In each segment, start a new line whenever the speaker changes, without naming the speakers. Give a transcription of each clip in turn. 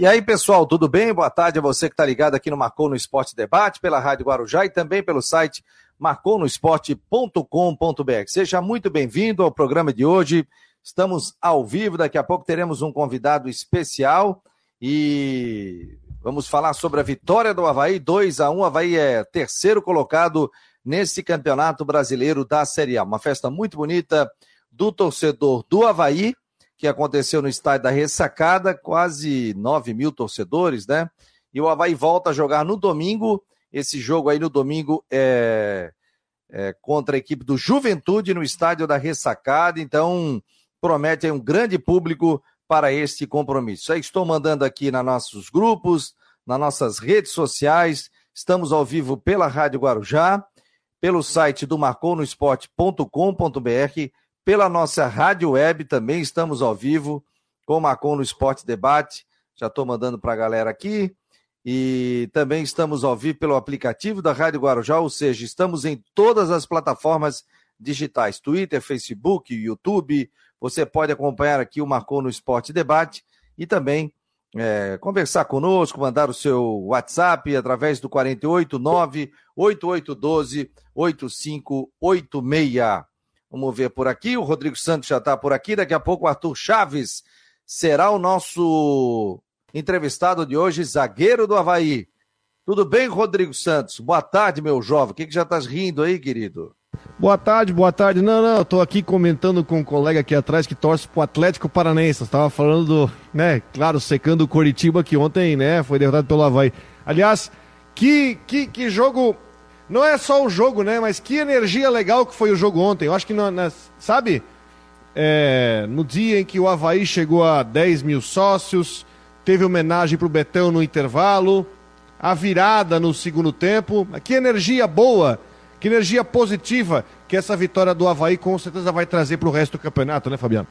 E aí, pessoal, tudo bem? Boa tarde a você que está ligado aqui no Marcou no Esporte Debate, pela Rádio Guarujá e também pelo site marconosport.com.br. Seja muito bem-vindo ao programa de hoje. Estamos ao vivo, daqui a pouco teremos um convidado especial e vamos falar sobre a vitória do Havaí, 2 a 1 Havaí é terceiro colocado nesse campeonato brasileiro da Série A. Uma festa muito bonita do torcedor do Havaí, que aconteceu no estádio da Ressacada, quase 9 mil torcedores, né? E o Havaí volta a jogar no domingo. Esse jogo aí no domingo é, é contra a equipe do Juventude no estádio da Ressacada. Então, promete um grande público para este compromisso. Estou mandando aqui nos nossos grupos, nas nossas redes sociais. Estamos ao vivo pela Rádio Guarujá, pelo site do marconosport.com.br pela nossa rádio web também estamos ao vivo com o Macon no Esporte Debate. Já estou mandando para a galera aqui. E também estamos ao vivo pelo aplicativo da Rádio Guarujá, ou seja, estamos em todas as plataformas digitais: Twitter, Facebook, YouTube. Você pode acompanhar aqui o Marcou no Esporte Debate e também é, conversar conosco, mandar o seu WhatsApp através do 489 8812 8586. Vamos ver por aqui. O Rodrigo Santos já está por aqui. Daqui a pouco o Arthur Chaves será o nosso entrevistado de hoje, zagueiro do Havaí. Tudo bem, Rodrigo Santos? Boa tarde, meu jovem. O que, que já estás rindo aí, querido?
Boa tarde, boa tarde. Não, não, eu tô aqui comentando com um colega aqui atrás que torce pro Atlético Paranaense. Estava falando do, né, claro, secando o Coritiba que ontem, né, foi derrotado pelo Havaí. Aliás, que, que, que jogo não é só o jogo, né? Mas que energia legal que foi o jogo ontem. Eu acho que, na, na, sabe, é, no dia em que o Havaí chegou a 10 mil sócios, teve homenagem para o Betão no intervalo, a virada no segundo tempo. Que energia boa, que energia positiva que essa vitória do Havaí com certeza vai trazer para o resto do campeonato, né, Fabiano?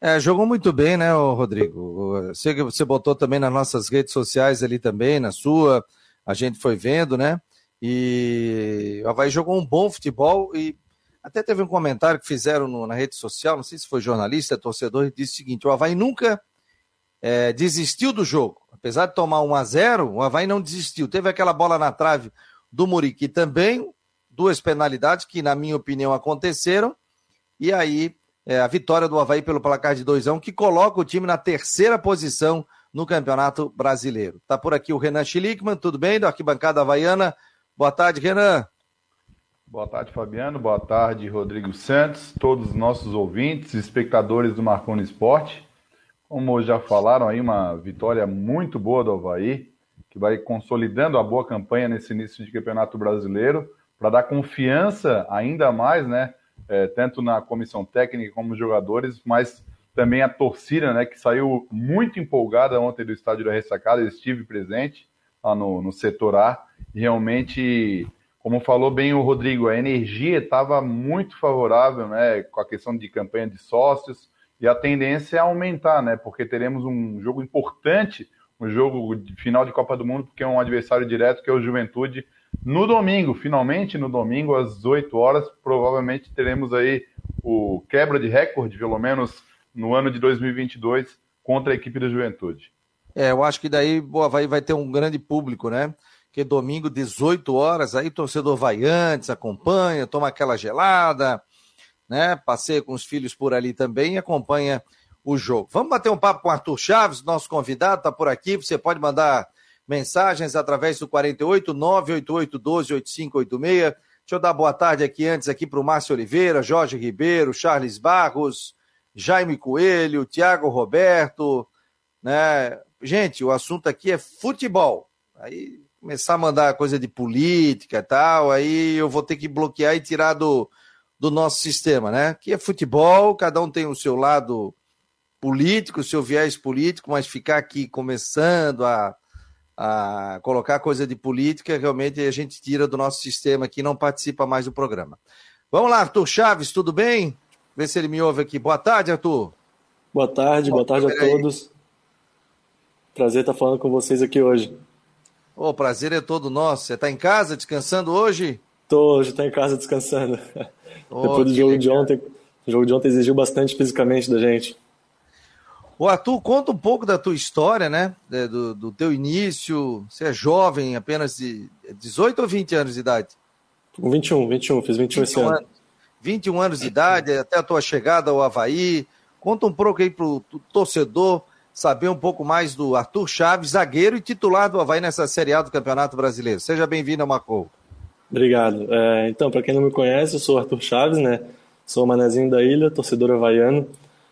É, jogou muito bem, né, Rodrigo? Sei que você botou também nas nossas redes sociais ali também, na sua, a gente foi vendo, né? E o Havaí jogou um bom futebol e até teve um comentário que fizeram no, na rede social, não sei se foi jornalista, torcedor, disse o seguinte: o Havaí nunca é, desistiu do jogo. Apesar de tomar 1 a 0 o Havaí não desistiu. Teve aquela bola na trave do Muriqui também, duas penalidades que, na minha opinião, aconteceram. E aí, é, a vitória do Havaí pelo placar de 2 a 1 que coloca o time na terceira posição no Campeonato Brasileiro. Tá por aqui o Renan Schlickman, tudo bem? Da arquibancada havaiana. Boa tarde, Renan.
Boa tarde, Fabiano. Boa tarde, Rodrigo Santos, todos os nossos ouvintes, espectadores do Marconi Esporte. Como já falaram aí, uma vitória muito boa do Havaí, que vai consolidando a boa campanha nesse início de campeonato brasileiro, para dar confiança ainda mais, né? É, tanto na comissão técnica como nos jogadores, mas também a torcida, né? Que saiu muito empolgada ontem do estádio da Ressacada, eu estive presente lá no, no setor A. Realmente, como falou bem o Rodrigo, a energia estava muito favorável, né, com a questão de campanha de sócios, e a tendência é aumentar, né, porque teremos um jogo importante, um jogo de final de Copa do Mundo, porque é um adversário direto, que é o Juventude, no domingo, finalmente no domingo, às 8 horas, provavelmente teremos aí o quebra de recorde, pelo menos no ano de 2022, contra a equipe da Juventude.
É, eu acho que daí vai, vai ter um grande público, né? que domingo, 18 horas, aí o torcedor vai antes, acompanha, toma aquela gelada, né? Passeia com os filhos por ali também e acompanha o jogo. Vamos bater um papo com o Arthur Chaves, nosso convidado, está por aqui. Você pode mandar mensagens através do 48 988 12 8586. Deixa eu dar boa tarde aqui antes aqui para o Márcio Oliveira, Jorge Ribeiro, Charles Barros, Jaime Coelho, Tiago Roberto, né? Gente, o assunto aqui é futebol. Aí começar a mandar coisa de política e tal, aí eu vou ter que bloquear e tirar do, do nosso sistema, né? Que é futebol, cada um tem o seu lado político, o seu viés político, mas ficar aqui começando a, a colocar coisa de política, realmente a gente tira do nosso sistema aqui não participa mais do programa. Vamos lá, Arthur Chaves, tudo bem? Vê se ele me ouve aqui. Boa tarde, Arthur.
Boa tarde, boa tarde a todos. Prazer estar falando com vocês aqui hoje.
O prazer é todo nosso. Você está em casa descansando hoje?
Tô, hoje estou em casa descansando. Oh, Depois do jogo legal. de ontem, o jogo de ontem exigiu bastante fisicamente da gente.
O Arthur, conta um pouco da tua história, né? Do, do teu início. Você é jovem, apenas de 18 ou 20 anos de idade?
21, 21, fiz 21, 21 esse ano. Anos,
21 anos de idade, até a tua chegada ao Havaí. Conta um pouco aí pro torcedor saber um pouco mais do Arthur Chaves, zagueiro e titular do Havaí nessa Série A do Campeonato Brasileiro. Seja bem-vindo, Marcou.
Obrigado. É, então, para quem não me conhece, eu sou Arthur Chaves, né? Sou manezinho da ilha, torcedor havaiano.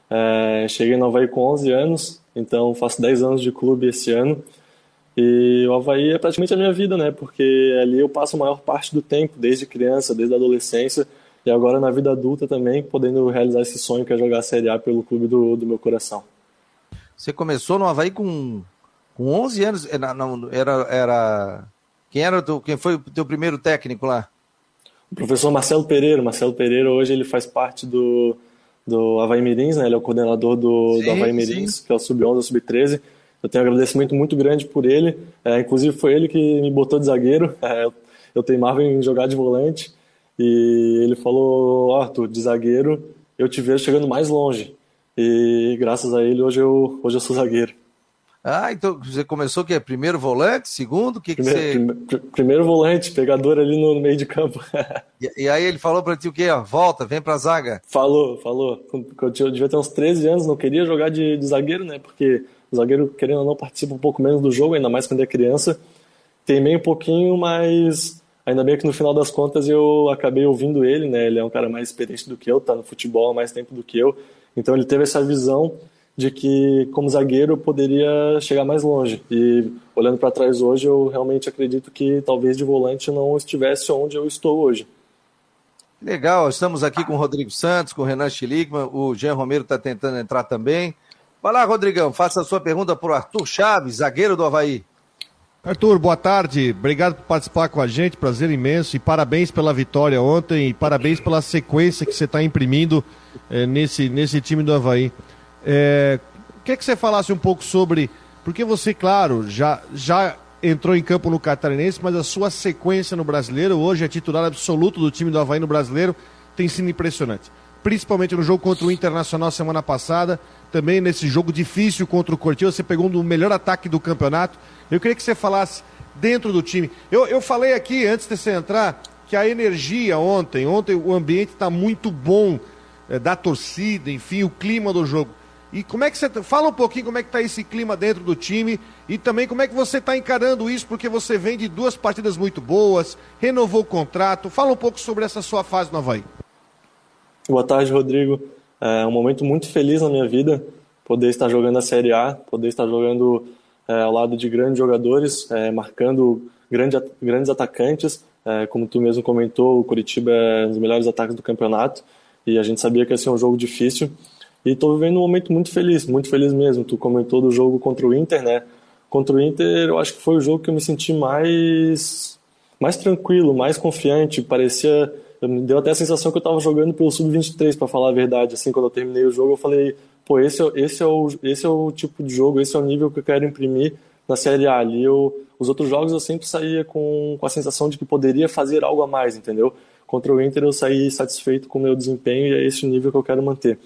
É, cheguei no Havaí com 11 anos, então faço 10 anos de clube esse ano. E o Havaí é praticamente a minha vida, né? Porque ali eu passo a maior parte do tempo, desde criança, desde a adolescência, e agora na vida adulta também, podendo realizar esse sonho que é jogar a Série A pelo clube do, do meu coração.
Você começou no Havaí com, com 11 anos, era, não, era, era... Quem, era teu, quem foi o teu primeiro técnico lá?
O professor Marcelo Pereira. Marcelo Pereira hoje ele faz parte do, do Havaí Mirins, né? Ele é o coordenador do, sim, do Havaí Mirins, sim. que é o Sub-11, Sub-13. Eu tenho um agradecimento muito grande por ele. É, inclusive foi ele que me botou de zagueiro. É, eu teimava em jogar de volante. E ele falou, Arthur, de zagueiro eu te vejo chegando mais longe. E graças a ele hoje eu, hoje eu sou zagueiro.
Ah, então você começou que é primeiro volante, segundo, que
primeiro, que você... primeiro volante, pegador ali no, meio de campo.
e, e, aí ele falou para ti o quê? Ó, volta, vem pra zaga.
Falou, falou. Eu devia ter uns 13 anos, não queria jogar de, de zagueiro, né? Porque o zagueiro, querendo ou não, participa um pouco menos do jogo, ainda mais quando é criança. Temei um pouquinho, mas ainda bem que no final das contas eu acabei ouvindo ele, né? Ele é um cara mais experiente do que eu, tá no futebol há mais tempo do que eu. Então ele teve essa visão de que como zagueiro poderia chegar mais longe. E olhando para trás hoje, eu realmente acredito que talvez de volante não estivesse onde eu estou hoje.
Legal, estamos aqui com o Rodrigo Santos, com o Renan Schlickman, o Jean Romero está tentando entrar também. Vai lá, Rodrigão, faça a sua pergunta para o Arthur Chaves, zagueiro do Havaí.
Arthur, boa tarde. Obrigado por participar com a gente, prazer imenso. E parabéns pela vitória ontem e parabéns pela sequência que você está imprimindo é, nesse, nesse time do Havaí. É, quer que você falasse um pouco sobre. Porque você, claro, já, já entrou em campo no Catarinense, mas a sua sequência no brasileiro, hoje é titular absoluto do time do Havaí no brasileiro, tem sido impressionante. Principalmente no jogo contra o Internacional semana passada, também nesse jogo difícil contra o Cortinho, você pegou um do melhor ataque do campeonato. Eu queria que você falasse dentro do time. Eu, eu falei aqui, antes de você entrar, que a energia ontem, ontem o ambiente está muito bom é, da torcida, enfim, o clima do jogo. E como é que você. Fala um pouquinho como é que está esse clima dentro do time e também como é que você está encarando isso, porque você vem de duas partidas muito boas, renovou o contrato. Fala um pouco sobre essa sua fase no Havaí.
Boa tarde, Rodrigo. É um momento muito feliz na minha vida poder estar jogando a Série A, poder estar jogando é, ao lado de grandes jogadores, é, marcando grande, grandes atacantes. É, como tu mesmo comentou, o Curitiba é um dos melhores ataques do campeonato e a gente sabia que ia ser um jogo difícil. E estou vivendo um momento muito feliz, muito feliz mesmo. Tu comentou do jogo contra o Inter, né? Contra o Inter, eu acho que foi o jogo que eu me senti mais mais tranquilo, mais confiante. Parecia, deu até a sensação que eu estava jogando pelo sub-23, para falar a verdade. Assim, quando eu terminei o jogo, eu falei, pô, esse é, esse é o esse é o tipo de jogo, esse é o nível que eu quero imprimir na Série A. Ali eu, os outros jogos eu sempre saía com, com a sensação de que poderia fazer algo a mais, entendeu? Contra o Inter eu saí satisfeito com o meu desempenho e é esse o nível que eu quero manter.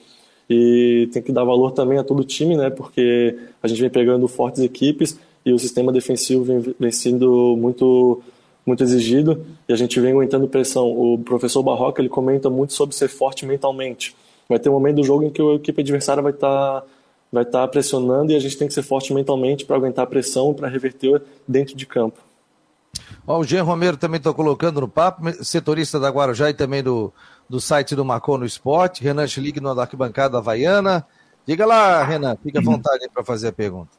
E tem que dar valor também a todo o time, né? Porque a gente vem pegando fortes equipes e o sistema defensivo vem, vem sendo muito muito exigido e a gente vem aguentando pressão. O professor Barroca ele comenta muito sobre ser forte mentalmente. Vai ter um momento do jogo em que a equipe adversária vai estar tá, vai estar tá pressionando e a gente tem que ser forte mentalmente para aguentar a pressão para reverter dentro de campo.
Ó, o Jean Romero também está colocando no papo, setorista da Guarujá e também do, do site do Marcou no Esporte. Renan Schlick no arquibancada Havaiana. Diga lá, Renan, fique à vontade para fazer a pergunta.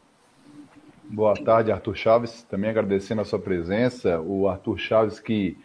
Boa tarde, Arthur Chaves. Também agradecendo a sua presença. O Arthur Chaves, que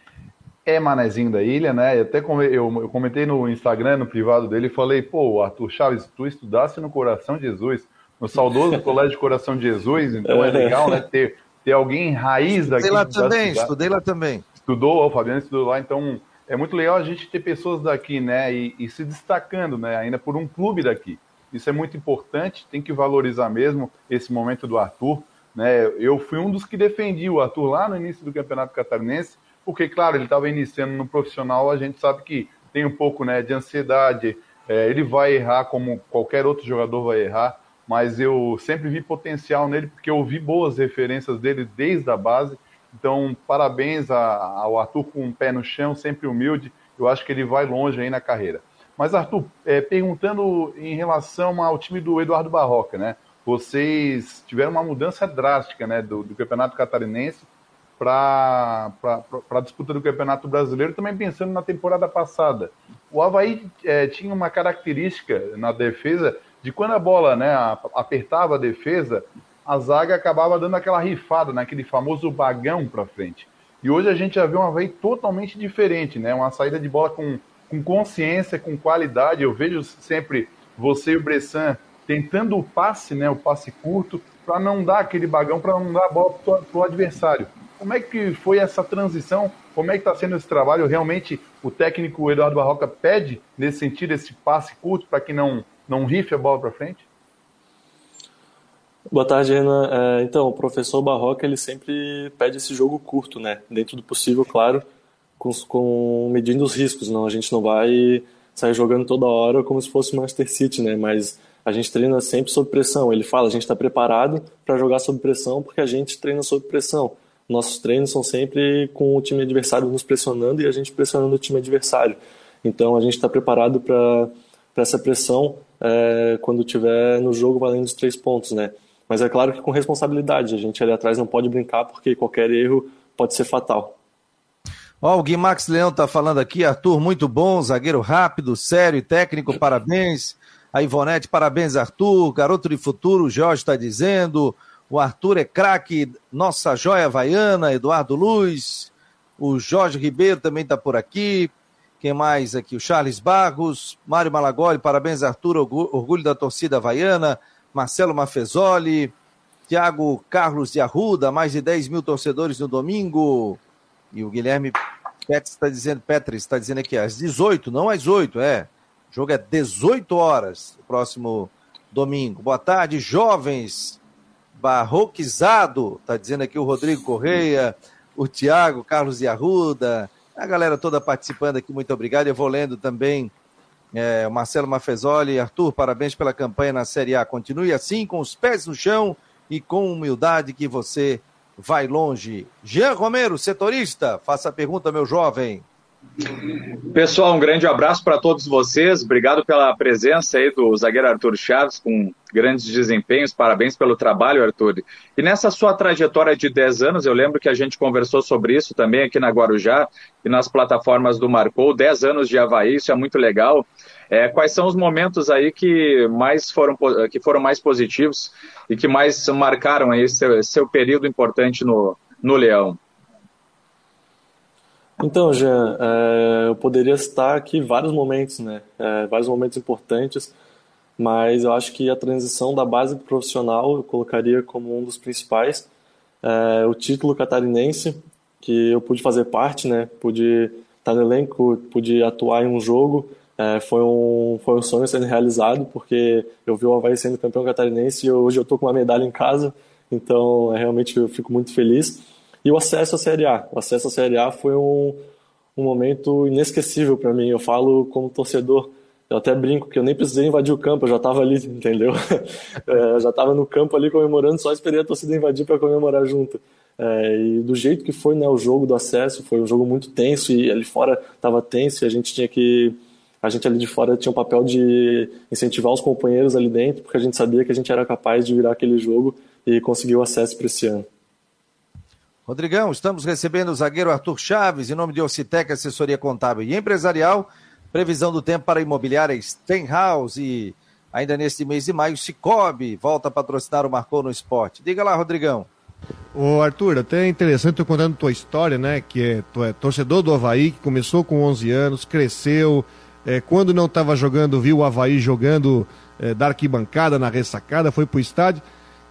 é manezinho da ilha, né? Eu até eu comentei no Instagram, no privado dele, e falei: pô, Arthur Chaves, tu estudasse no Coração de Jesus, no saudoso Colégio Coração de Jesus, então é legal, né? Ter ter alguém raiz daqui.
Estudei lá também, estudei lá também.
Estudou, o Fabiano estudou lá, então é muito legal a gente ter pessoas daqui, né, e, e, se destacando, né, ainda por um clube daqui. Isso é muito importante, tem que valorizar mesmo esse momento do Arthur, né, eu fui um dos que defendi o Arthur lá no início do Campeonato Catarinense, porque, claro, ele estava iniciando no profissional, a gente sabe que tem um pouco, né, de ansiedade, é, ele vai errar como qualquer outro jogador vai errar, mas eu sempre vi potencial nele porque eu vi boas referências dele desde a base. Então, parabéns ao Arthur com um pé no chão, sempre humilde. Eu acho que ele vai longe aí na carreira. Mas, Arthur, é, perguntando em relação ao time do Eduardo Barroca, né? Vocês tiveram uma mudança drástica né, do, do Campeonato Catarinense para a disputa do Campeonato Brasileiro, também pensando na temporada passada. O Havaí é, tinha uma característica na defesa de quando a bola né, apertava a defesa, a zaga acabava dando aquela rifada, né, aquele famoso bagão para frente. E hoje a gente já vê um Havaí totalmente diferente, né, uma saída de bola com, com consciência, com qualidade. Eu vejo sempre você e o Bressan tentando o passe, né, o passe curto, para não dar aquele bagão, para não dar a bola para o adversário. Como é que foi essa transição? Como é que está sendo esse trabalho? Realmente o técnico Eduardo Barroca pede, nesse sentido, esse passe curto para que não, não rife a bola para frente?
Boa tarde, Renan. É, então, o professor Barroca ele sempre pede esse jogo curto, né? Dentro do possível, claro, com, com medindo os riscos. Não, a gente não vai sair jogando toda hora como se fosse Master City, né? Mas a gente treina sempre sob pressão. Ele fala, a gente está preparado para jogar sob pressão porque a gente treina sob pressão. Nossos treinos são sempre com o time adversário nos pressionando e a gente pressionando o time adversário. Então a gente está preparado para essa pressão é, quando tiver no jogo valendo os três pontos, né? Mas é claro que com responsabilidade. A gente ali atrás não pode brincar porque qualquer erro pode ser fatal.
Ó, o Gui Max Leão tá falando aqui, Arthur, muito bom, zagueiro rápido, sério e técnico, parabéns. A Ivonete, parabéns, Arthur. Garoto de futuro, o Jorge está dizendo. O Arthur é craque, nossa joia havaiana, Eduardo Luz. O Jorge Ribeiro também está por aqui. Quem mais aqui? O Charles Barros, Mário Malagoli, parabéns, Arthur, orgulho da torcida havaiana. Marcelo Mafezoli, Tiago Carlos de Arruda, mais de 10 mil torcedores no domingo. E o Guilherme Petri está dizendo, Petri está dizendo aqui, às 18, não às 8, é. O jogo é 18 horas, próximo domingo. Boa tarde, jovens. Barroquizado, tá dizendo aqui o Rodrigo Correia, o Tiago, Carlos de Arruda, a galera toda participando aqui, muito obrigado. Eu vou lendo também é, Marcelo Mafezoli. Arthur, parabéns pela campanha na Série A. Continue assim, com os pés no chão e com humildade que você vai longe. Jean Romero, setorista, faça a pergunta, meu jovem.
Pessoal, um grande abraço para todos vocês. Obrigado pela presença aí do zagueiro Arthur Chaves, com grandes desempenhos. Parabéns pelo trabalho, Arthur. E nessa sua trajetória de 10 anos, eu lembro que a gente conversou sobre isso também aqui na Guarujá e nas plataformas do Marcou. 10 anos de Havaí, isso é muito legal. É, quais são os momentos aí que mais foram, que foram mais positivos e que mais marcaram aí seu, seu período importante no, no Leão?
Então, Jean, é, eu poderia citar aqui vários momentos, né? É, vários momentos importantes, mas eu acho que a transição da base profissional eu colocaria como um dos principais. É, o título catarinense, que eu pude fazer parte, né? Pude estar no elenco, pude atuar em um jogo. É, foi, um, foi um sonho sendo realizado, porque eu vi o Havaí sendo campeão catarinense e hoje eu estou com uma medalha em casa, então é, realmente eu fico muito feliz. E o acesso à Série A. O acesso à Série A foi um, um momento inesquecível para mim. Eu falo como torcedor, eu até brinco que eu nem precisei invadir o campo, eu já estava ali, entendeu? É, já estava no campo ali comemorando, só esperei a torcida invadir para comemorar junto. É, e do jeito que foi né, o jogo do acesso, foi um jogo muito tenso e ali fora estava tenso e a gente tinha que. A gente ali de fora tinha um papel de incentivar os companheiros ali dentro, porque a gente sabia que a gente era capaz de virar aquele jogo e conseguir o acesso para esse ano.
Rodrigão, estamos recebendo o zagueiro Arthur Chaves, em nome de Ocitec, assessoria contábil e empresarial. Previsão do tempo para a imobiliária Stenhouse e ainda neste mês de maio, Cicobi volta a patrocinar o Marcou no Esporte. Diga lá, Rodrigão.
Ô Arthur, até é interessante tu contando tua história, né? Que é, tu é torcedor do Havaí, que começou com 11 anos, cresceu, é, quando não estava jogando, viu o Havaí jogando é, da arquibancada, na ressacada, foi pro estádio.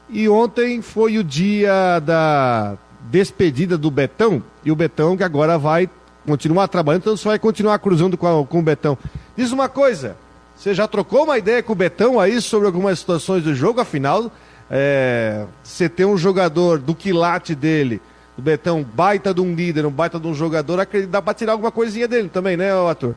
E ontem foi o dia da despedida do Betão, e o Betão que agora vai continuar trabalhando, então você vai continuar cruzando com, a, com o Betão. Diz uma coisa, você já trocou uma ideia com o Betão aí sobre algumas situações do jogo, afinal, é, você tem um jogador do quilate dele, o Betão, baita de um líder, um baita de um jogador, acredita, dá pra tirar alguma coisinha dele também, né, ator?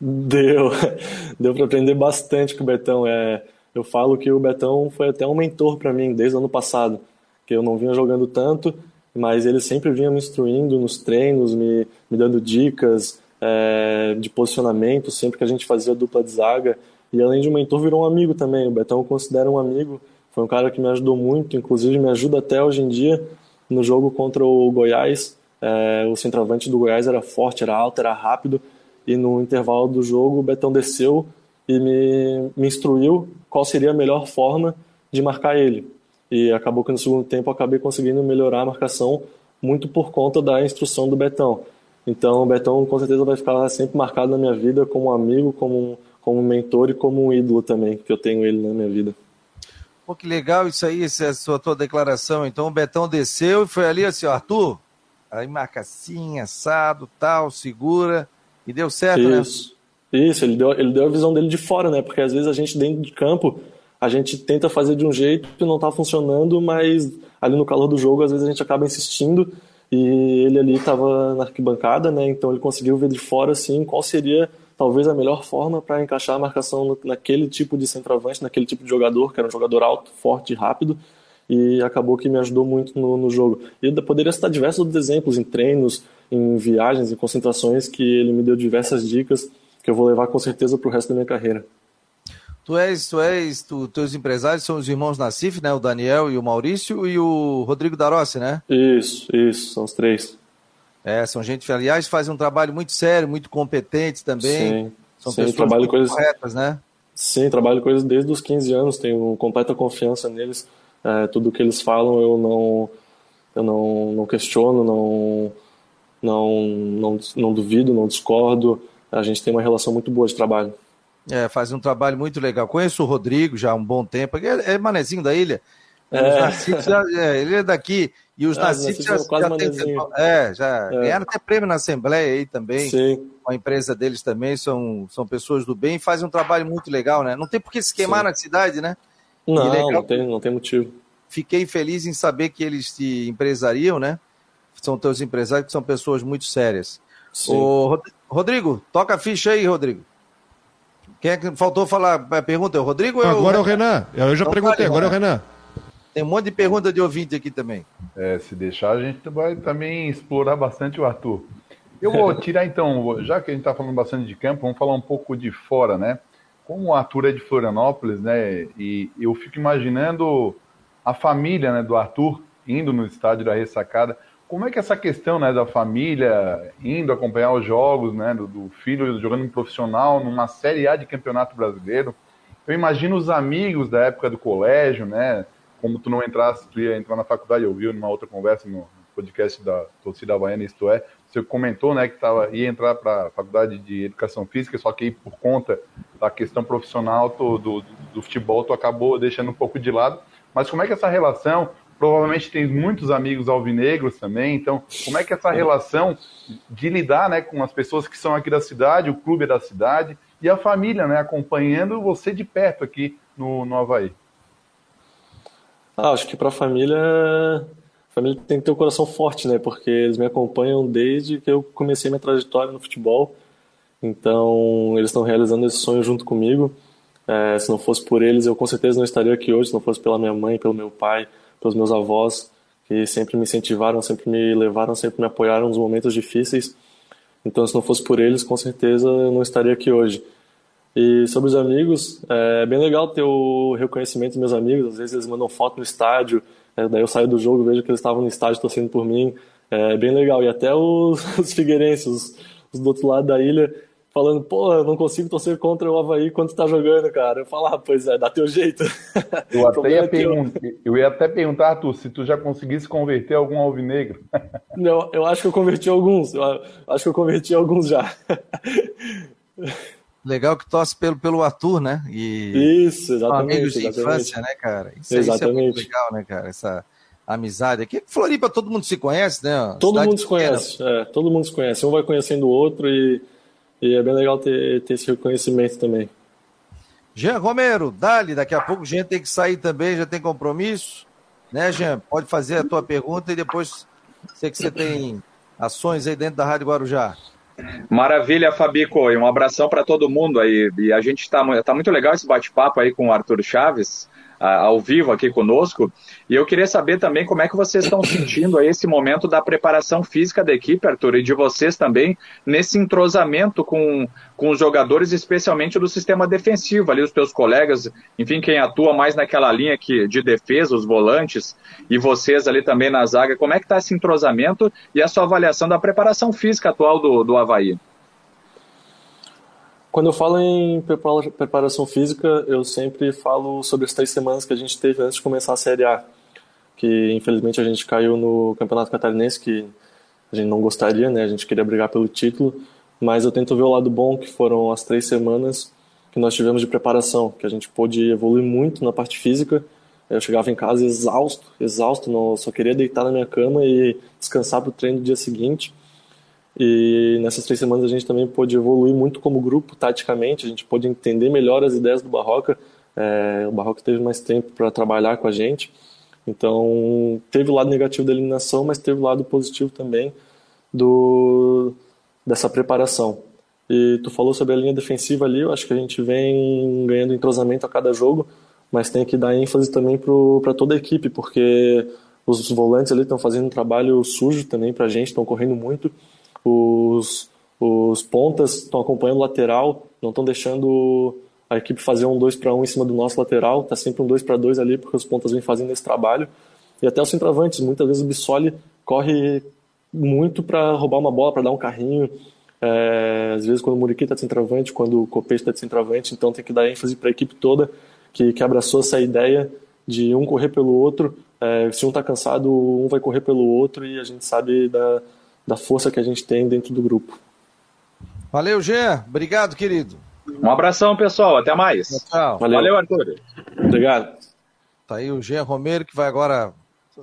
Deu, deu para aprender bastante com o Betão, é eu falo que o Betão foi até um mentor para mim desde o ano passado, que eu não vinha jogando tanto, mas ele sempre vinha me instruindo nos treinos, me, me dando dicas é, de posicionamento, sempre que a gente fazia dupla de zaga. E além de um mentor, virou um amigo também. O Betão eu considero um amigo, foi um cara que me ajudou muito, inclusive me ajuda até hoje em dia no jogo contra o Goiás. É, o centroavante do Goiás era forte, era alto, era rápido, e no intervalo do jogo o Betão desceu e me, me instruiu qual seria a melhor forma de marcar ele. E acabou que no segundo tempo eu acabei conseguindo melhorar a marcação muito por conta da instrução do Betão. Então o Betão com certeza vai ficar sempre marcado na minha vida como um amigo, como um, como um mentor e como um ídolo também, que eu tenho ele na minha vida.
Pô, que legal isso aí, essa sua tua declaração. Então o Betão desceu e foi ali assim, ó, Arthur, aí marca assim, assado, tal, segura, e deu certo,
isso.
né?
Isso. Isso, ele deu, ele deu a visão dele de fora, né? Porque às vezes a gente dentro de campo, a gente tenta fazer de um jeito que não está funcionando, mas ali no calor do jogo, às vezes a gente acaba insistindo e ele ali estava na arquibancada, né? Então ele conseguiu ver de fora, assim, qual seria talvez a melhor forma para encaixar a marcação naquele tipo de centroavante, naquele tipo de jogador, que era um jogador alto, forte e rápido, e acabou que me ajudou muito no, no jogo. E eu poderia citar diversos outros exemplos em treinos, em viagens, em concentrações, que ele me deu diversas dicas que eu vou levar com certeza para o resto da minha carreira.
Tu és, tu és, tu, teus empresários são os irmãos Nassif, né? O Daniel e o Maurício e o Rodrigo Darossi, né?
Isso, isso, são os três.
É, são gente, aliás, fazem um trabalho muito sério, muito competente também.
Sim,
são
sim,
pessoas muito
coisas,
corretas, né?
Sim, trabalho com eles desde os 15 anos, tenho completa confiança neles. É, tudo que eles falam eu não, eu não, não questiono, não, não, não, não duvido, não discordo a gente tem uma relação muito boa de trabalho.
É, faz um trabalho muito legal. Conheço o Rodrigo já há um bom tempo. É, é manezinho da ilha. É. Já, é, ele é daqui. E os ah, já, já, já tem, é, já é. ganharam até prêmio na Assembleia aí também.
Sim.
A empresa deles também são, são pessoas do bem e fazem um trabalho muito legal, né? Não tem por que se queimar Sim. na cidade, né?
Não, legal, não tem, não tem motivo.
Fiquei feliz em saber que eles se empresariam, né? São teus empresários que são pessoas muito sérias. Sim. O Rodrigo, toca a ficha aí, Rodrigo. Quem é que faltou falar a pergunta? É o Rodrigo ou é
o Agora é o Renan. Eu já então, perguntei, agora é o Renan.
Tem um monte de pergunta de ouvinte aqui também.
É, se deixar, a gente vai também explorar bastante o Arthur. Eu vou tirar então, já que a gente está falando bastante de campo, vamos falar um pouco de fora, né? Como o Arthur é de Florianópolis, né? E eu fico imaginando a família né, do Arthur indo no estádio da ressacada. Como é que essa questão né, da família indo acompanhar os jogos, né, do, do filho jogando um profissional numa Série A de Campeonato Brasileiro? Eu imagino os amigos da época do colégio, né? Como tu não entrasse, tu ia entrar na faculdade, eu vi numa outra conversa no podcast da Torcida Havaiana, isto é, você comentou, né, que tava, ia entrar para a faculdade de Educação Física, só que aí, por conta da questão profissional do, do, do futebol, tu acabou deixando um pouco de lado. Mas como é que essa relação, provavelmente tem muitos amigos alvinegros também, então como é que essa relação de lidar né, com as pessoas que são aqui da cidade, o clube da cidade e a família, né, acompanhando você de perto aqui no, no Havaí?
Ah, acho que para a família, família tem que ter o um coração forte, né, porque eles me acompanham desde que eu comecei minha trajetória no futebol, então eles estão realizando esse sonho junto comigo. É, se não fosse por eles, eu com certeza não estaria aqui hoje, se não fosse pela minha mãe, pelo meu pai, pelos meus avós, que sempre me incentivaram, sempre me levaram, sempre me apoiaram nos momentos difíceis. Então, se não fosse por eles, com certeza eu não estaria aqui hoje. E sobre os amigos, é bem legal ter o reconhecimento dos meus amigos. Às vezes eles mandam foto no estádio, é, daí eu saio do jogo vejo que eles estavam no estádio torcendo por mim. É bem legal. E até os, os figueirenses, os, os do outro lado da ilha, falando, pô, eu não consigo torcer contra o Havaí quando tá jogando, cara. Eu falo, ah, pois é, dá teu jeito.
Eu até, ia, perguntar, eu ia até perguntar, Arthur, se tu já conseguisse converter algum alvinegro.
Não, eu acho que eu converti alguns. Eu acho que eu converti alguns já.
Legal que torce pelo, pelo Arthur, né?
E isso, exatamente.
Amigos de
exatamente.
infância, né, cara? Isso, exatamente. isso é muito legal, né, cara? Essa amizade. Aqui Floripa todo mundo se conhece, né?
Todo Cidade mundo se conhece, é, todo mundo se conhece. Um vai conhecendo o outro e e é bem legal ter, ter esse reconhecimento também.
Jean Romero, dali, daqui a pouco o Jean tem que sair também, já tem compromisso. Né, Jean? Pode fazer a tua pergunta e depois sei que você tem ações aí dentro da Rádio Guarujá.
Maravilha, Fabico, e um abração para todo mundo aí. E a gente está tá muito legal esse bate-papo aí com o Arthur Chaves ao vivo aqui conosco. E eu queria saber também como é que vocês estão sentindo aí esse momento da preparação física da equipe, Arthur, e de vocês também, nesse entrosamento com, com os jogadores, especialmente do sistema defensivo, ali os teus colegas, enfim, quem atua mais naquela linha que, de defesa, os volantes, e vocês ali também na zaga, como é que está esse entrosamento e a sua avaliação da preparação física atual do, do Havaí?
Quando eu falo em preparação física, eu sempre falo sobre as três semanas que a gente teve antes de começar a Série A, que infelizmente a gente caiu no Campeonato Catarinense, que a gente não gostaria, né? A gente queria brigar pelo título, mas eu tento ver o lado bom, que foram as três semanas que nós tivemos de preparação, que a gente pôde evoluir muito na parte física. Eu chegava em casa exausto, exausto, não, só queria deitar na minha cama e descansar para o treino do dia seguinte. E nessas três semanas a gente também pôde evoluir muito como grupo, taticamente, a gente pôde entender melhor as ideias do Barroca. É, o Barroca teve mais tempo para trabalhar com a gente. Então, teve o lado negativo da eliminação, mas teve o lado positivo também do dessa preparação. E tu falou sobre a linha defensiva ali, eu acho que a gente vem ganhando entrosamento a cada jogo, mas tem que dar ênfase também para toda a equipe, porque os volantes ali estão fazendo um trabalho sujo também para a gente, estão correndo muito os, os pontas estão acompanhando o lateral, não estão deixando a equipe fazer um 2 para 1 um em cima do nosso lateral, está sempre um 2 para 2 ali, porque os pontas vêm fazendo esse trabalho. E até os centroavantes, muitas vezes o Bissoli corre muito para roubar uma bola, para dar um carrinho. É, às vezes quando o Muriqui está de centroavante, quando o Copete está de centroavante, então tem que dar ênfase para a equipe toda que, que abraçou essa ideia de um correr pelo outro. É, se um está cansado, um vai correr pelo outro e a gente sabe da, da força que a gente tem dentro do grupo.
Valeu, Gê. Obrigado, querido.
Um abração, pessoal. Até mais.
Tchau.
Valeu, Valeu Arthur.
Obrigado.
Tá aí o Jean Romero, que vai agora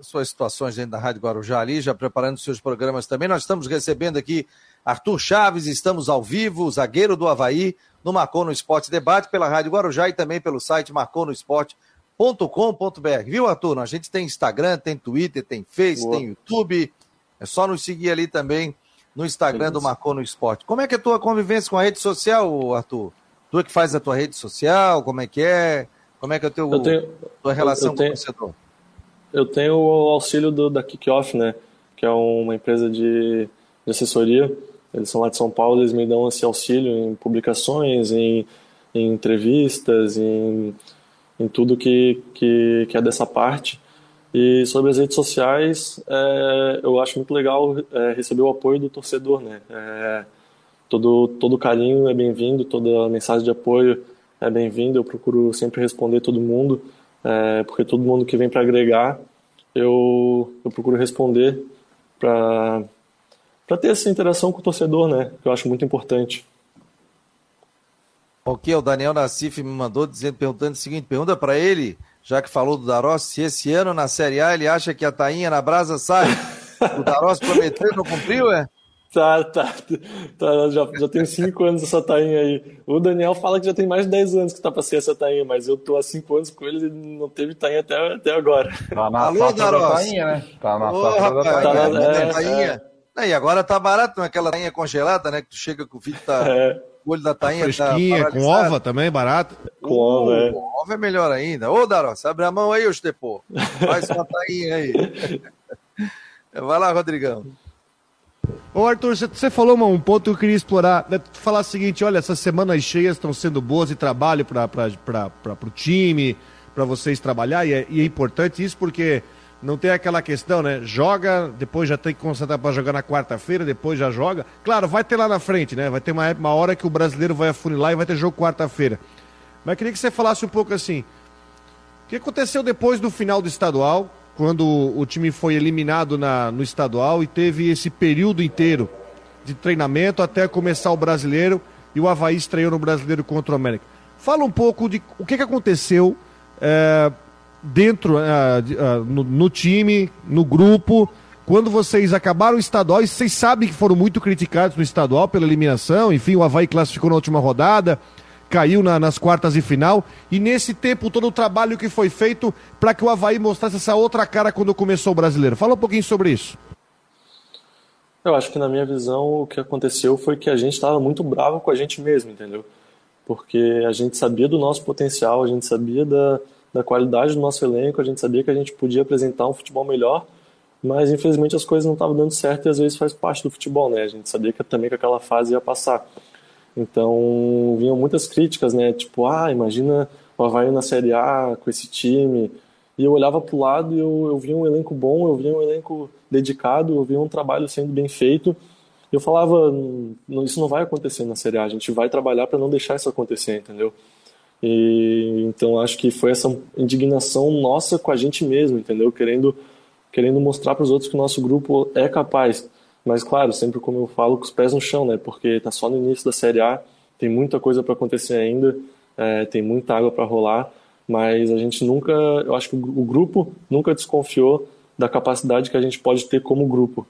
suas situações dentro da Rádio Guarujá ali, já preparando seus programas também. Nós estamos recebendo aqui Arthur Chaves, estamos ao vivo, zagueiro do Havaí, no Marcou no Esporte Debate, pela Rádio Guarujá e também pelo site marconosport.com.br. Viu, Arthur? A gente tem Instagram, tem Twitter, tem Face, Boa. tem YouTube, é só nos seguir ali também no Instagram do Marcou no Esporte. Como é que é a tua convivência com a rede social, Arthur? Tu é que faz a tua rede social? Como é que é? Como é que é a teu, eu tenho, tua relação eu tenho, com o torcedor?
Eu tenho o auxílio do, da Kickoff, né? Que é uma empresa de, de assessoria. Eles são lá de São Paulo, eles me dão esse auxílio em publicações, em, em entrevistas, em, em tudo que, que, que é dessa parte. E sobre as redes sociais, é, eu acho muito legal é, receber o apoio do torcedor, né? É, todo, todo carinho é bem-vindo, toda mensagem de apoio é bem-vinda. Eu procuro sempre responder todo mundo, é, porque todo mundo que vem para agregar, eu, eu procuro responder para ter essa interação com o torcedor, né? Que eu acho muito importante.
Ok, o Daniel Nassif me mandou dizendo, perguntando o seguinte: pergunta para ele já que falou do Darossi, se esse ano na Série A ele acha que a tainha na brasa sai. o Darossi prometeu e não cumpriu, é?
Tá, tá, tá. Já, já tem cinco anos essa tainha aí. O Daniel fala que já tem mais de 10 anos que tá pra ser essa tainha, mas eu tô há cinco anos com ele e não teve tainha até, até agora.
Tá na Alô, Darossi. tainha, né? Tá na Ô, rapaz, da tainha. Tá na, é, é, tainha. É. E agora tá barato, aquela tainha congelada, né? Que tu chega com o filho tá... É olho da tainha
tá fresquinha, com ova também, barato.
Com ova, é.
Com ova é melhor ainda. Ô, Daros, abre a mão aí, Ostepô. Faz uma tainha aí. Vai lá, Rodrigão.
Ô Arthur, você falou um ponto que eu queria explorar. Né? Falar o seguinte: olha, essas semanas cheias estão sendo boas e trabalho para o time, para vocês trabalhar, e é, e é importante isso porque não tem aquela questão, né? Joga, depois já tem que concentrar para jogar na quarta-feira, depois já joga. Claro, vai ter lá na frente, né? Vai ter uma, uma hora que o brasileiro vai afunilar e vai ter jogo quarta-feira. Mas queria que você falasse um pouco assim. O que aconteceu depois do final do estadual, quando o time foi eliminado na, no estadual e teve esse período inteiro de treinamento até começar o brasileiro e o Havaí estreou no brasileiro contra o América. Fala um pouco de o que, que aconteceu. É, dentro, uh, no, no, time, no grupo, quando vocês acabaram o estadual, e vocês sabem que foram muito criticados no estadual pela eliminação, enfim, o Havaí classificou na última rodada, caiu na, nas quartas de final, e nesse tempo todo o trabalho que foi feito para que o Havaí mostrasse essa outra cara quando começou o brasileiro. Fala um pouquinho sobre isso.
Eu acho que na minha visão o que aconteceu foi que a gente estava muito bravo com a gente mesmo, entendeu? Porque a gente sabia do nosso potencial, a gente sabia da, da qualidade do nosso elenco, a gente sabia que a gente podia apresentar um futebol melhor, mas infelizmente as coisas não estavam dando certo e às vezes faz parte do futebol, né? A gente sabia que também que aquela fase ia passar. Então vinham muitas críticas, né? Tipo, ah, imagina o Havaí na Série A com esse time, e eu olhava para o lado e eu, eu via um elenco bom, eu via um elenco dedicado, eu via um trabalho sendo bem feito. Eu falava, isso não vai acontecer na Série A, a gente vai trabalhar para não deixar isso acontecer, entendeu? E então acho que foi essa indignação nossa com a gente mesmo, entendeu? Querendo querendo mostrar para os outros que o nosso grupo é capaz. Mas claro, sempre como eu falo, com os pés no chão, né? Porque tá só no início da Série A, tem muita coisa para acontecer ainda, é, tem muita água para rolar mas a gente nunca, eu acho que o grupo nunca desconfiou da capacidade que a gente pode ter como grupo.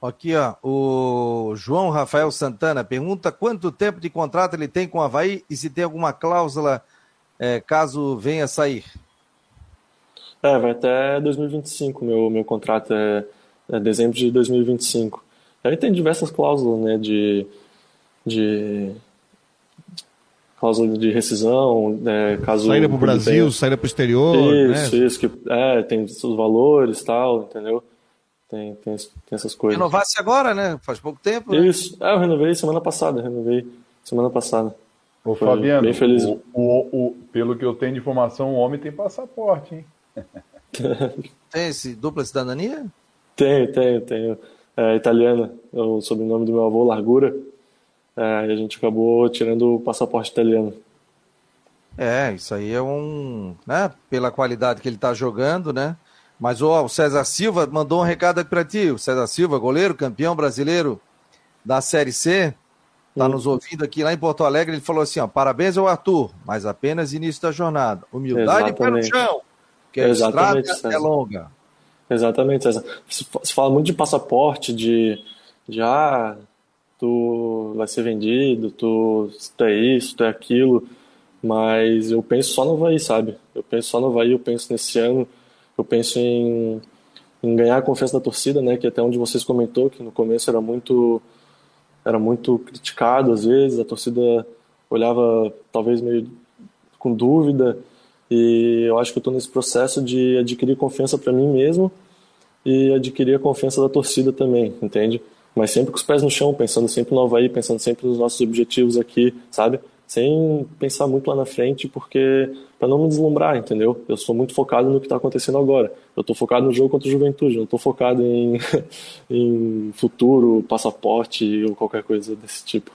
Aqui, ó, o João Rafael Santana pergunta quanto tempo de contrato ele tem com o Havaí e se tem alguma cláusula é, caso venha sair.
É, vai até 2025, meu, meu contrato é, é dezembro de 2025. Aí tem diversas cláusulas, né, de, de cláusula de rescisão, né, caso...
Saída para o Brasil, tenha... saída para o exterior,
Isso, né? isso, que, é, tem os valores tal, entendeu? Tem, tem, tem essas coisas.
Renovasse agora, né? Faz pouco tempo. Né?
Isso, é, eu renovei semana passada, renovei semana passada.
Ô, Foi Fabiano, bem feliz. O, o, o, pelo que eu tenho de informação, o homem tem passaporte, hein?
tem esse dupla cidadania?
Tenho, tenho, tenho. É, italiana, é o sobrenome do meu avô, Largura. É, e a gente acabou tirando o passaporte italiano.
É, isso aí é um. Né, pela qualidade que ele está jogando, né? Mas ó, o César Silva mandou um recado aqui para ti. O César Silva, goleiro, campeão brasileiro da Série C, está hum. nos ouvindo aqui lá em Porto Alegre. Ele falou assim: ó, parabéns ao Arthur, mas apenas início da jornada. Humildade para no chão, que a estrada é longa.
Exatamente, César. Se fala muito de passaporte, de, de ah, tu vai ser vendido, tu, tu é isso, tu é aquilo, mas eu penso só no Havaí, sabe? Eu penso só no Havaí, eu penso nesse ano, eu penso em, em ganhar a confiança da torcida, né? Que até onde vocês comentou, que no começo era muito era muito criticado às vezes, a torcida olhava talvez meio com dúvida, e eu acho que eu estou nesse processo de adquirir confiança para mim mesmo e adquirir a confiança da torcida também, entende? mas sempre com os pés no chão, pensando sempre no Havaí, pensando sempre nos nossos objetivos aqui, sabe? Sem pensar muito lá na frente, porque para não me deslumbrar, entendeu? Eu sou muito focado no que está acontecendo agora. Eu estou focado no jogo contra o Juventude, não estou focado em, em futuro, passaporte ou qualquer coisa desse tipo.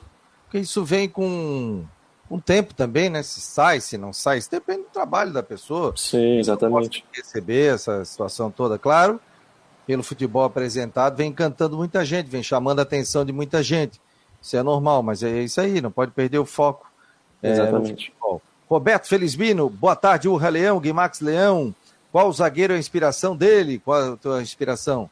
Porque isso vem com um tempo também, né? Se sai, se não sai, isso depende do trabalho da pessoa.
Sim, exatamente.
Receber essa situação toda, claro pelo futebol apresentado, vem encantando muita gente, vem chamando a atenção de muita gente. Isso é normal, mas é isso aí, não pode perder o foco.
É, Exatamente.
Roberto Felizbino, boa tarde, Urra Leão, Guimax Leão. Qual zagueiro é a inspiração dele? Qual a tua inspiração?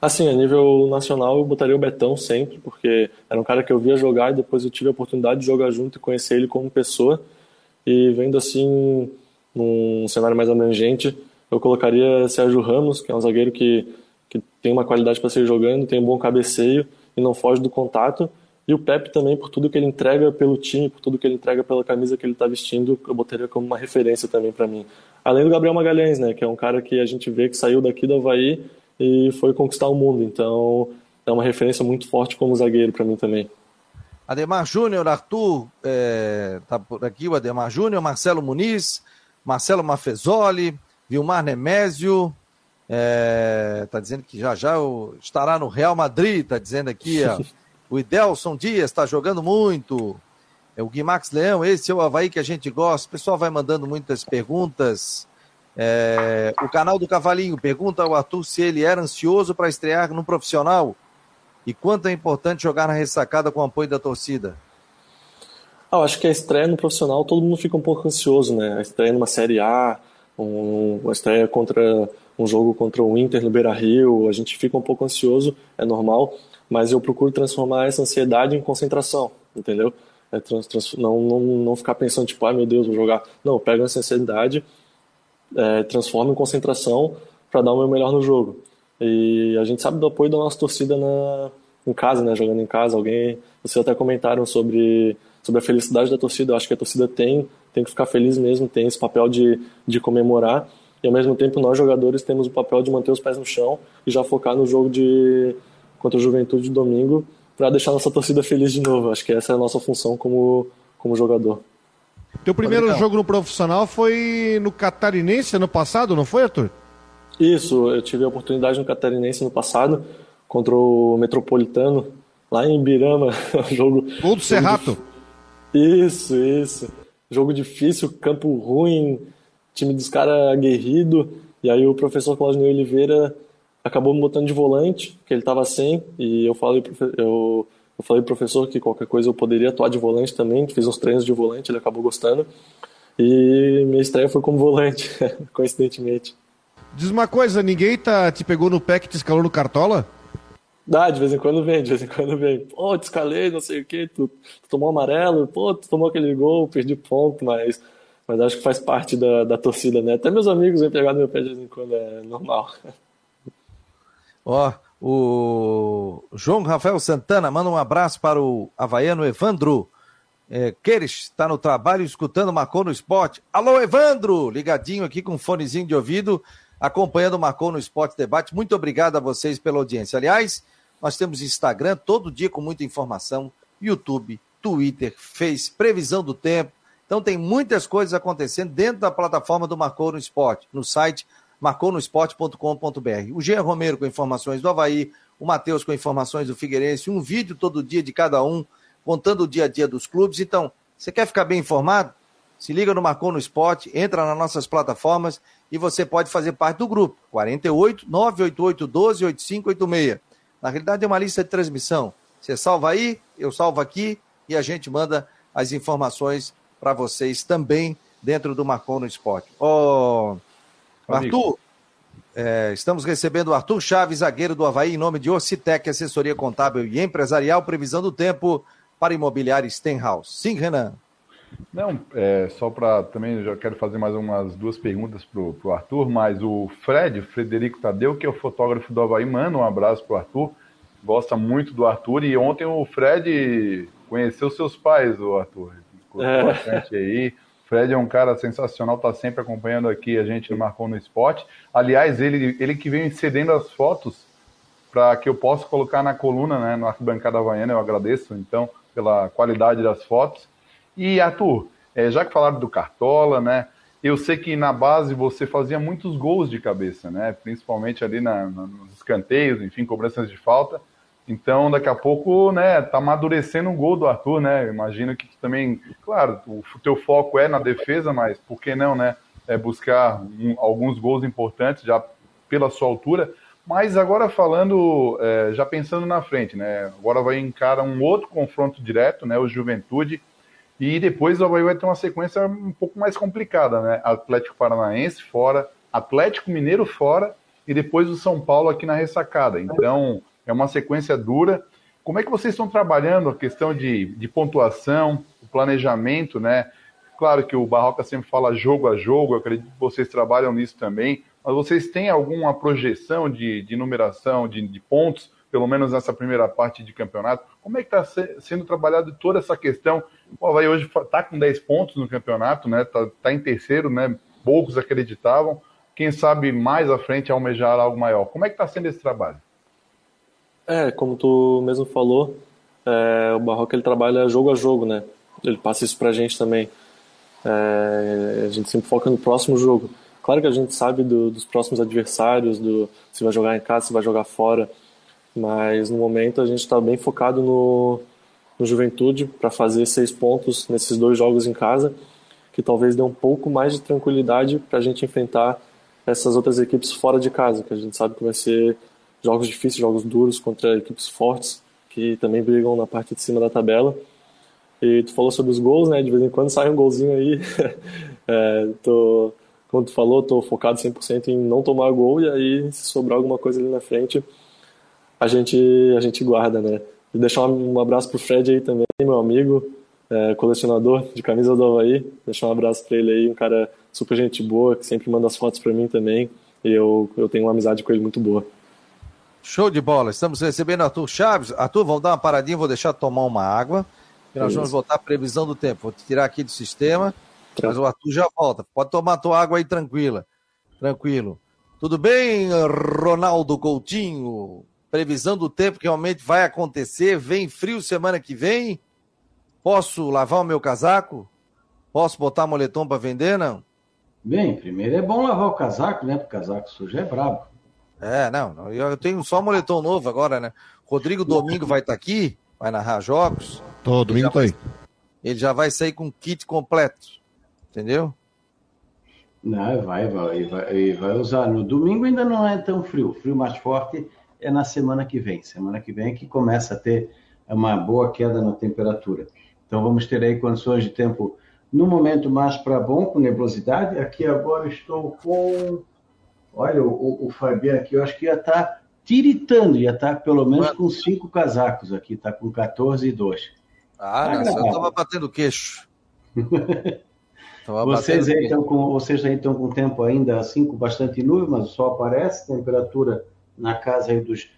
Assim, a nível nacional eu botaria o Betão sempre, porque era um cara que eu via jogar e depois eu tive a oportunidade de jogar junto e conhecer ele como pessoa. E vendo assim, num cenário mais abrangente, eu colocaria Sérgio Ramos, que é um zagueiro que, que tem uma qualidade para ser jogando, tem um bom cabeceio e não foge do contato. E o Pepe também, por tudo que ele entrega pelo time, por tudo que ele entrega pela camisa que ele está vestindo, eu botaria como uma referência também para mim. Além do Gabriel Magalhães, né, que é um cara que a gente vê que saiu daqui do Havaí e foi conquistar o mundo. Então, é uma referência muito forte como zagueiro para mim também.
Ademar Júnior, Arthur, é, tá por aqui o Ademar Júnior, Marcelo Muniz, Marcelo Mafezoli, Vilmar Nemésio está é, dizendo que já já estará no Real Madrid, está dizendo aqui. Ó. o Idelson Dias está jogando muito. É o Guimax Leão, esse é o Havaí que a gente gosta. O pessoal vai mandando muitas perguntas. É, o canal do Cavalinho pergunta ao Arthur se ele era ansioso para estrear no profissional e quanto é importante jogar na ressacada com o apoio da torcida.
Ah, eu acho que a estreia no profissional todo mundo fica um pouco ansioso, né? A estreia numa Série A, um, uma estreia contra um jogo contra o Inter no Beira Rio, a gente fica um pouco ansioso, é normal, mas eu procuro transformar essa ansiedade em concentração, entendeu? É trans, trans, não, não, não ficar pensando, tipo, ai ah, meu Deus, vou jogar. Não, eu pego essa ansiedade, é, transformo em concentração para dar o meu melhor no jogo. E a gente sabe do apoio da nossa torcida na, em casa, né? Jogando em casa. Alguém, vocês até comentaram sobre, sobre a felicidade da torcida. Eu acho que a torcida tem, tem que ficar feliz mesmo, tem esse papel de, de comemorar. E ao mesmo tempo nós jogadores temos o papel de manter os pés no chão e já focar no jogo de contra o Juventude de domingo para deixar nossa torcida feliz de novo. Acho que essa é a nossa função como, como jogador.
Teu primeiro jogo no profissional foi no Catarinense ano passado, não foi, Arthur?
Isso, eu tive a oportunidade no Catarinense no passado, contra o Metropolitano, lá em Ibirama. jogo.
Gol do Serrato.
Isso, isso. Jogo difícil, campo ruim, time dos caras aguerrido. E aí o professor Claudinei Oliveira acabou me botando de volante, que ele estava sem, e eu falei, eu, eu falei pro professor que qualquer coisa eu poderia atuar de volante também, fiz uns treinos de volante, ele acabou gostando. E minha estreia foi como volante, coincidentemente.
Diz uma coisa, ninguém tá, te pegou no pé que te escalou no Cartola?
Dá, de vez em quando vem, de vez em quando vem. Pô, te escalei, não sei o que, tu, tu, tomou amarelo, pô, tu tomou aquele gol, perdi ponto, mas, mas acho que faz parte da, da torcida, né? Até meus amigos vêm pegar no meu pé de vez em quando, é normal.
Ó, o João Rafael Santana manda um abraço para o havaiano Evandro. É, Queires está no trabalho escutando Marcou no Esporte. Alô, Evandro! Ligadinho aqui com um fonezinho de ouvido acompanhando o Marcou no Esporte Debate. Muito obrigado a vocês pela audiência. Aliás, nós temos Instagram todo dia com muita informação, YouTube, Twitter, Face, previsão do tempo. Então tem muitas coisas acontecendo dentro da plataforma do Marcou no Esporte, no site marconosport.com.br. O Jean Romero com informações do Havaí, o Matheus com informações do Figueirense, um vídeo todo dia de cada um, contando o dia a dia dos clubes. Então, você quer ficar bem informado? Se liga no Marcou no Esporte, entra nas nossas plataformas e você pode fazer parte do grupo 48 988 12 8586. Na realidade é uma lista de transmissão. Você salva aí, eu salvo aqui e a gente manda as informações para vocês também dentro do Marcon no Esporte. Ó, Arthur, é, estamos recebendo o Arthur Chaves, zagueiro do Havaí, em nome de Ocitec, assessoria contábil e empresarial, previsão do tempo para imobiliário Stenhouse. Sim, Renan.
Não, é, só para também já quero fazer mais umas duas perguntas para o Arthur, mas o Fred, Frederico Tadeu, que é o fotógrafo do Havaí, manda um abraço para o Arthur, gosta muito do Arthur, e ontem o Fred conheceu seus pais, o Arthur, é. bastante aí. Fred é um cara sensacional, está sempre acompanhando aqui a gente no Marcou no Esporte. Aliás, ele, ele que vem cedendo as fotos para que eu possa colocar na coluna, né, no Arquibancada Havaiana, eu agradeço, então, pela qualidade das fotos. E, Arthur, é, já que falaram do Cartola, né? Eu sei que na base você fazia muitos gols de cabeça, né? Principalmente ali na, na, nos escanteios, enfim, cobranças de falta. Então, daqui a pouco, né, tá amadurecendo um gol do Arthur, né? Imagino que também, claro, o teu foco é na defesa, mas por que não, né? É buscar um, alguns gols importantes já pela sua altura. Mas agora falando, é, já pensando na frente, né? Agora vai encarar um outro confronto direto, né? O Juventude e depois o Havaí vai ter uma sequência um pouco mais complicada, né? Atlético Paranaense fora, Atlético Mineiro fora e depois o São Paulo aqui na ressacada. Então, é uma sequência dura. Como é que vocês estão trabalhando a questão de, de pontuação, o planejamento, né? Claro que o Barroca sempre fala jogo a jogo, eu acredito que vocês trabalham nisso também, mas vocês têm alguma projeção de, de numeração de, de pontos pelo menos nessa primeira parte de campeonato. Como é que está sendo trabalhado toda essa questão? O Havaí hoje está com 10 pontos no campeonato, né? Está tá em terceiro, né? Poucos acreditavam. Quem sabe mais à frente almejar algo maior. Como é que está sendo esse trabalho?
É, como tu mesmo falou, é, o Barroca ele trabalha jogo a jogo, né? Ele passa isso pra gente também. É, a gente sempre foca no próximo jogo. Claro que a gente sabe do, dos próximos adversários, do se vai jogar em casa, se vai jogar fora. Mas no momento a gente está bem focado no, no Juventude para fazer seis pontos nesses dois jogos em casa, que talvez dê um pouco mais de tranquilidade para a gente enfrentar essas outras equipes fora de casa, que a gente sabe que vai ser jogos difíceis, jogos duros contra equipes fortes, que também brigam na parte de cima da tabela. E tu falou sobre os gols, né? De vez em quando sai um golzinho aí. é, tô, como tu falou, tô focado 100% em não tomar gol e aí se sobrar alguma coisa ali na frente, a gente, a gente guarda, né? E deixar um abraço pro Fred aí também, meu amigo, é, colecionador de camisa do Havaí. Deixar um abraço para ele aí, um cara super gente boa, que sempre manda as fotos para mim também. E eu, eu tenho uma amizade com ele muito boa.
Show de bola. Estamos recebendo Arthur Chaves. Arthur, vamos dar uma paradinha, vou deixar tomar uma água. E nós vamos voltar à previsão do tempo. Vou te tirar aqui do sistema, mas o Arthur já volta. Pode tomar a tua água aí tranquila. Tranquilo. Tudo bem, Ronaldo Coutinho? Previsão do tempo que realmente vai acontecer. Vem frio semana que vem. Posso lavar o meu casaco? Posso botar moletom para vender, não?
Bem, primeiro é bom lavar o casaco, né? Porque o casaco sujo é brabo.
É, não, eu tenho só moletom novo agora, né? Rodrigo Domingo vai estar tá aqui, vai narrar jogos.
Tô, domingo tá aí.
Ele já vai sair com kit completo, entendeu?
Não, vai, vai, vai, vai usar. No domingo ainda não é tão frio. O frio mais forte é na semana que vem. Semana que vem é que começa a ter uma boa queda na temperatura. Então vamos ter aí condições de tempo no momento mais para bom, com nebulosidade. Aqui agora estou com Olha, o, o Fabiano aqui, eu acho que ia estar tá tiritando, ia estar tá pelo menos com cinco casacos aqui, está com 14 e 2.
Ah, tá eu estava batendo queixo.
vocês, aí estão com, vocês aí estão com tempo ainda assim, com bastante nuvem, mas o sol aparece, temperatura na casa aí dos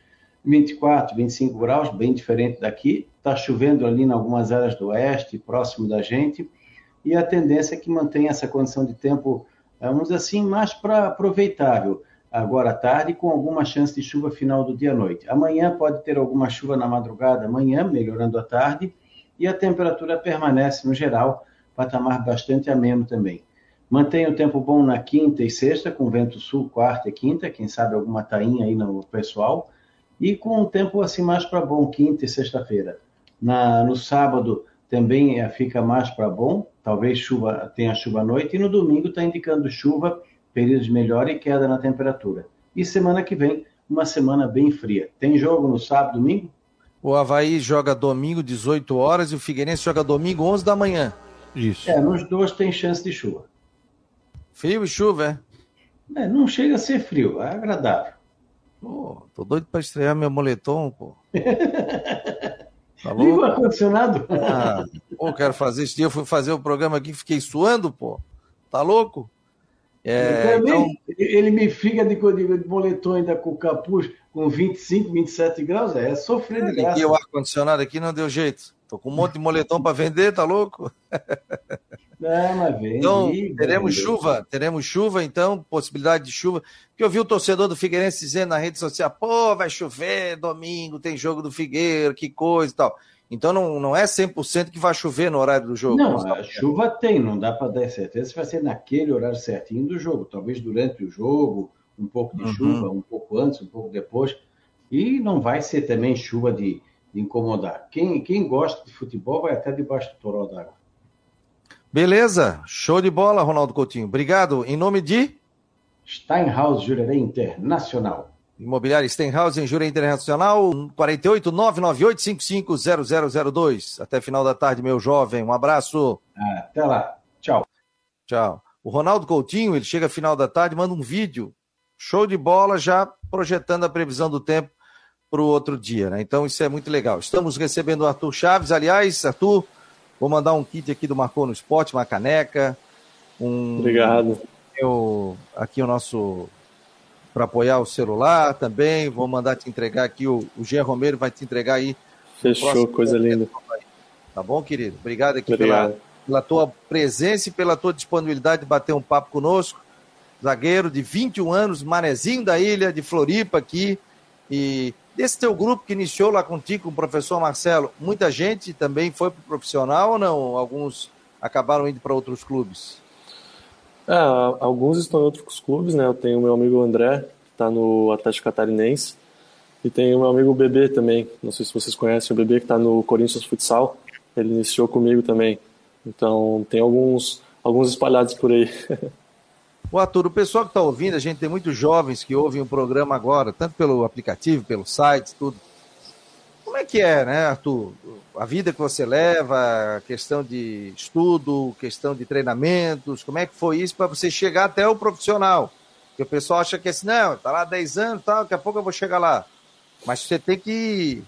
24, 25 graus, bem diferente daqui. Está chovendo ali em algumas áreas do oeste, próximo da gente, e a tendência é que mantenha essa condição de tempo vamos dizer assim, mais para aproveitável agora à tarde, com alguma chance de chuva final do dia à noite. Amanhã pode ter alguma chuva na madrugada, amanhã, melhorando à tarde, e a temperatura permanece, no geral, patamar bastante ameno também. Mantém o tempo bom na quinta e sexta, com vento sul, quarta e quinta, quem sabe alguma tainha aí no pessoal, e com o tempo assim mais para bom, quinta e sexta-feira. No sábado também eh, fica mais para bom, talvez chuva tenha chuva à noite, e no domingo está indicando chuva, período de melhora e queda na temperatura. E semana que vem, uma semana bem fria. Tem jogo no sábado, domingo?
O Havaí joga domingo, 18 horas, e o Figueirense joga domingo, 11 da manhã.
Isso. É, nos dois tem chance de chuva.
Frio e chuva,
é? é não chega a ser frio, é agradável.
Pô, tô doido para estrear meu moletom, pô.
Tá Liga o ar-condicionado.
Ah, pô, quero fazer dia. Eu fui fazer o programa aqui, fiquei suando, pô. Tá louco?
É, então... Ele me fica de, de, de moletom ainda com capuz com 25, 27 graus, é, é sofrer de graça.
E o ar-condicionado aqui não deu jeito. Tô com um monte de moletom para vender, tá louco?
Não, mas vem.
Então, teremos chuva, teremos chuva, então, possibilidade de chuva. Porque eu vi o torcedor do Figueirense dizendo na rede social, pô, vai chover domingo, tem jogo do Figueiro, que coisa e tal. Então não, não é 100% que vai chover no horário do jogo.
Não, a chuva tem, não dá para dar certeza se vai ser naquele horário certinho do jogo. Talvez durante o jogo, um pouco de uhum. chuva, um pouco antes, um pouco depois. E não vai ser também chuva de, de incomodar. Quem, quem gosta de futebol vai até debaixo do toró d'água.
Beleza, show de bola, Ronaldo Coutinho. Obrigado. Em nome de
Steinhaus Jurerê Internacional.
Imobiliária Steinhaus em Jurerê Internacional, 48 998 550002. Até final da tarde, meu jovem. Um abraço.
Até lá. Tchau.
Tchau. O Ronaldo Coutinho, ele chega final da tarde, manda um vídeo. Show de bola, já projetando a previsão do tempo para o outro dia, né? Então isso é muito legal. Estamos recebendo o Arthur Chaves, aliás, Arthur, vou mandar um kit aqui do Marcou no Esporte, uma caneca, um...
Obrigado.
Eu, aqui o nosso para apoiar o celular também. Vou mandar te entregar aqui, o, o Jean Romero vai te entregar aí.
Fechou, coisa linda.
Tá bom, querido? Obrigado aqui Pela, pela tua presença e pela tua disponibilidade de bater um papo conosco. Zagueiro de 21 anos, manezinho da ilha de Floripa aqui. E Desse teu grupo que iniciou lá contigo, com o professor Marcelo, muita gente também foi para o profissional ou não? Alguns acabaram indo para outros clubes?
É, alguns estão em outros clubes, né? Eu tenho meu amigo André, que está no Atlético Catarinense, e tem o meu amigo Bebê também. Não sei se vocês conhecem o Bebê, que está no Corinthians Futsal. Ele iniciou comigo também. Então, tem alguns, alguns espalhados por aí.
O Arthur, o pessoal que está ouvindo, a gente tem muitos jovens que ouvem o programa agora, tanto pelo aplicativo, pelo site, tudo. Como é que é, né, Arthur? A vida que você leva, questão de estudo, questão de treinamentos, como é que foi isso para você chegar até o profissional? Porque o pessoal acha que é assim, não, tá lá 10 anos, tá, daqui a pouco eu vou chegar lá. Mas você tem que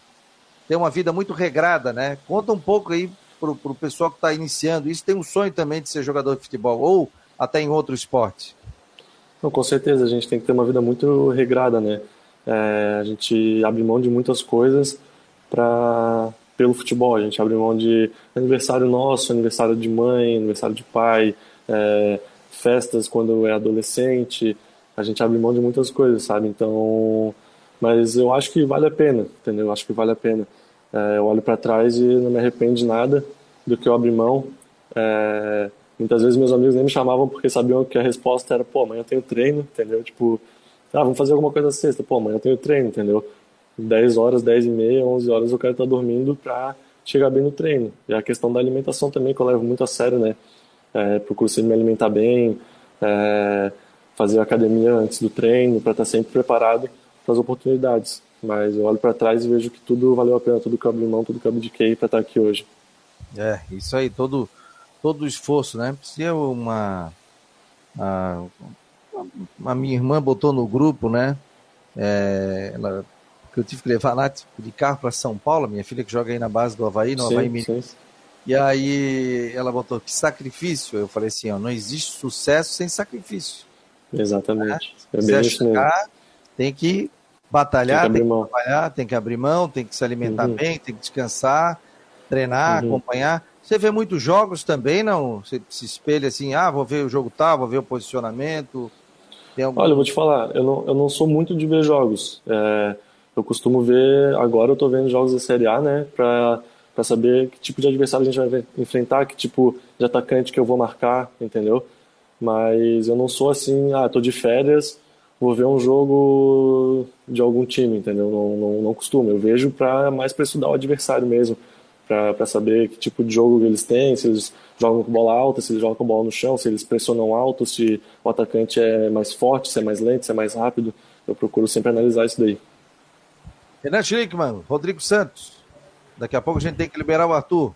ter uma vida muito regrada, né? Conta um pouco aí pro, pro pessoal que está iniciando. Isso tem um sonho também de ser jogador de futebol, ou até em outro esporte?
Não, com certeza, a gente tem que ter uma vida muito regrada, né? é, a gente abre mão de muitas coisas para pelo futebol. A gente abre mão de aniversário nosso, aniversário de mãe, aniversário de pai, é, festas quando é adolescente. A gente abre mão de muitas coisas, sabe? Então, mas eu acho que vale a pena, entendeu? Eu acho que vale a pena. É, eu olho para trás e não me arrependo de nada do que eu abri mão. É, muitas vezes meus amigos nem me chamavam porque sabiam que a resposta era, pô, amanhã eu tenho treino, entendeu? Tipo, ah, vamos fazer alguma coisa sexta, pô, amanhã eu tenho treino, entendeu? 10 horas, 10 e meia, 11 horas eu quero estar dormindo para chegar bem no treino. E a questão da alimentação também, que eu levo muito a sério, né? É, procuro sempre me alimentar bem, é, fazer academia antes do treino, para estar sempre preparado para as oportunidades. Mas eu olho para trás e vejo que tudo valeu a pena, tudo que eu abri mão, tudo que eu abdiquei para estar aqui hoje.
É, isso aí, todo, todo o esforço, né? Precisa uma. A, a minha irmã botou no grupo, né? É, ela que eu tive que levar lá de carro para São Paulo, minha filha que joga aí na base do Havaí, no sim, Havaí. Sim. E aí ela botou, que sacrifício. Eu falei assim, ó, não existe sucesso sem sacrifício.
Exatamente.
Né? Se é chegar, tem que batalhar, tem que, tem que trabalhar, tem que abrir mão, tem que se alimentar uhum. bem, tem que descansar, treinar, uhum. acompanhar. Você vê muitos jogos também, não? Você se espelha assim, ah, vou ver o jogo tal, vou ver o posicionamento.
Algum... Olha, eu vou te falar, eu não, eu não sou muito de ver jogos. É, eu costumo ver, agora eu tô vendo jogos da Série A, né, pra, pra saber que tipo de adversário a gente vai enfrentar, que tipo de atacante que eu vou marcar, entendeu? Mas eu não sou assim, ah, tô de férias, vou ver um jogo de algum time, entendeu? Não, não, não costumo. Eu vejo pra, mais para estudar o adversário mesmo, para saber que tipo de jogo eles têm, se eles jogam com bola alta, se eles jogam com bola no chão, se eles pressionam alto, se o atacante é mais forte, se é mais lento, se é mais rápido. Eu procuro sempre analisar isso daí.
Renan Schlickman, Rodrigo Santos. Daqui a pouco a gente tem que liberar o Arthur.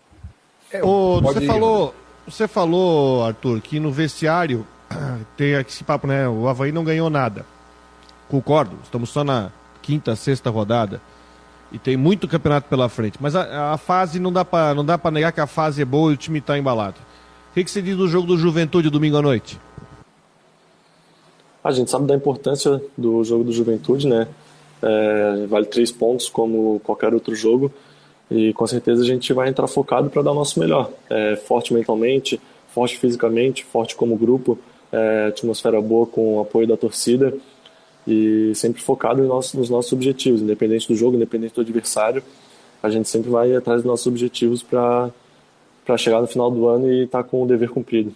É, você ir, falou, né? você falou, Arthur, que no vestiário tem esse papo, né? O Havaí não ganhou nada. Concordo, estamos só na quinta, sexta rodada. E tem muito campeonato pela frente. Mas a, a fase não dá para negar que a fase é boa e o time está embalado. O que, que você diz do jogo do Juventude domingo à noite?
A gente sabe da importância do jogo do Juventude, né? É, vale três pontos como qualquer outro jogo e com certeza a gente vai entrar focado para dar o nosso melhor. É, forte mentalmente, forte fisicamente, forte como grupo, é, atmosfera boa com o apoio da torcida e sempre focado nos, nos nossos objetivos, independente do jogo, independente do adversário. A gente sempre vai atrás dos nossos objetivos para chegar no final do ano e estar tá com o dever cumprido.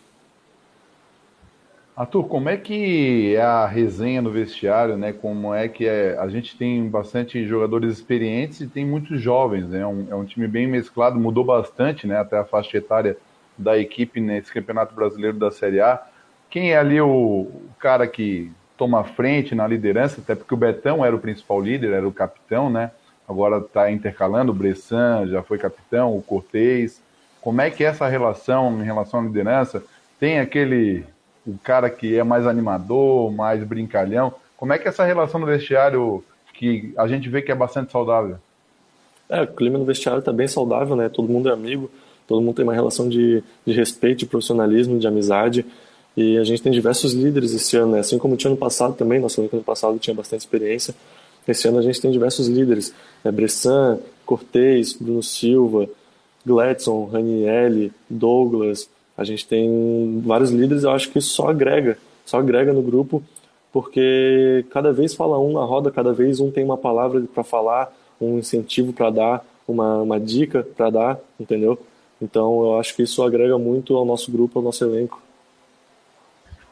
Arthur, como é que é a resenha no vestiário, né? Como é que é? A gente tem bastante jogadores experientes e tem muitos jovens, né? É um, é um time bem mesclado, mudou bastante, né? Até a faixa etária da equipe nesse Campeonato Brasileiro da Série A. Quem é ali o, o cara que toma frente na liderança? Até porque o Betão era o principal líder, era o capitão, né? Agora está intercalando, o Bressan já foi capitão, o Cortez. Como é que é essa relação em relação à liderança? Tem aquele o cara que é mais animador, mais brincalhão. Como é que é essa relação no vestiário que a gente vê que é bastante saudável?
É, o clima no vestiário está bem saudável, né? Todo mundo é amigo, todo mundo tem uma relação de, de respeito, de profissionalismo, de amizade. E a gente tem diversos líderes esse ano, né? Assim como tinha no passado também, nosso ano passado tinha bastante experiência. Esse ano a gente tem diversos líderes. É Bressan, Cortez, Bruno Silva, Gladson, Ranielli, Douglas, a gente tem vários líderes, eu acho que isso só agrega, só agrega no grupo, porque cada vez fala um na roda, cada vez um tem uma palavra para falar, um incentivo para dar, uma, uma dica para dar, entendeu? Então eu acho que isso agrega muito ao nosso grupo, ao nosso elenco.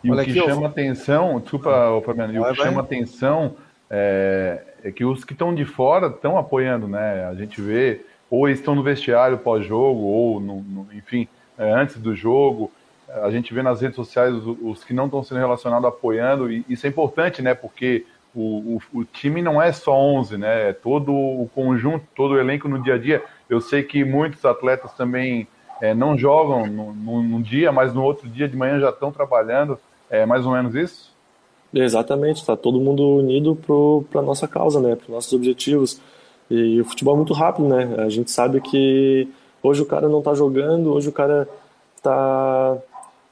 E Olha o que aqui, chama eu... atenção, desculpa, Fabiano, e o que vai. chama atenção é, é, que os que estão de fora estão apoiando, né? A gente vê, ou estão no vestiário pós-jogo, ou no, no, enfim, é, antes do jogo. A gente vê nas redes sociais os, os que não estão sendo relacionados apoiando, e isso é importante, né? Porque o, o, o, time não é só 11, né? É todo o conjunto, todo o elenco no dia a dia. Eu sei que muitos atletas também é, não jogam no, dia, mas no outro dia de manhã já estão trabalhando. É mais ou menos isso?
Exatamente, está todo mundo unido para a nossa causa, né? Para os nossos objetivos. E o futebol é muito rápido, né? A gente sabe que Hoje o cara não está jogando, hoje o cara está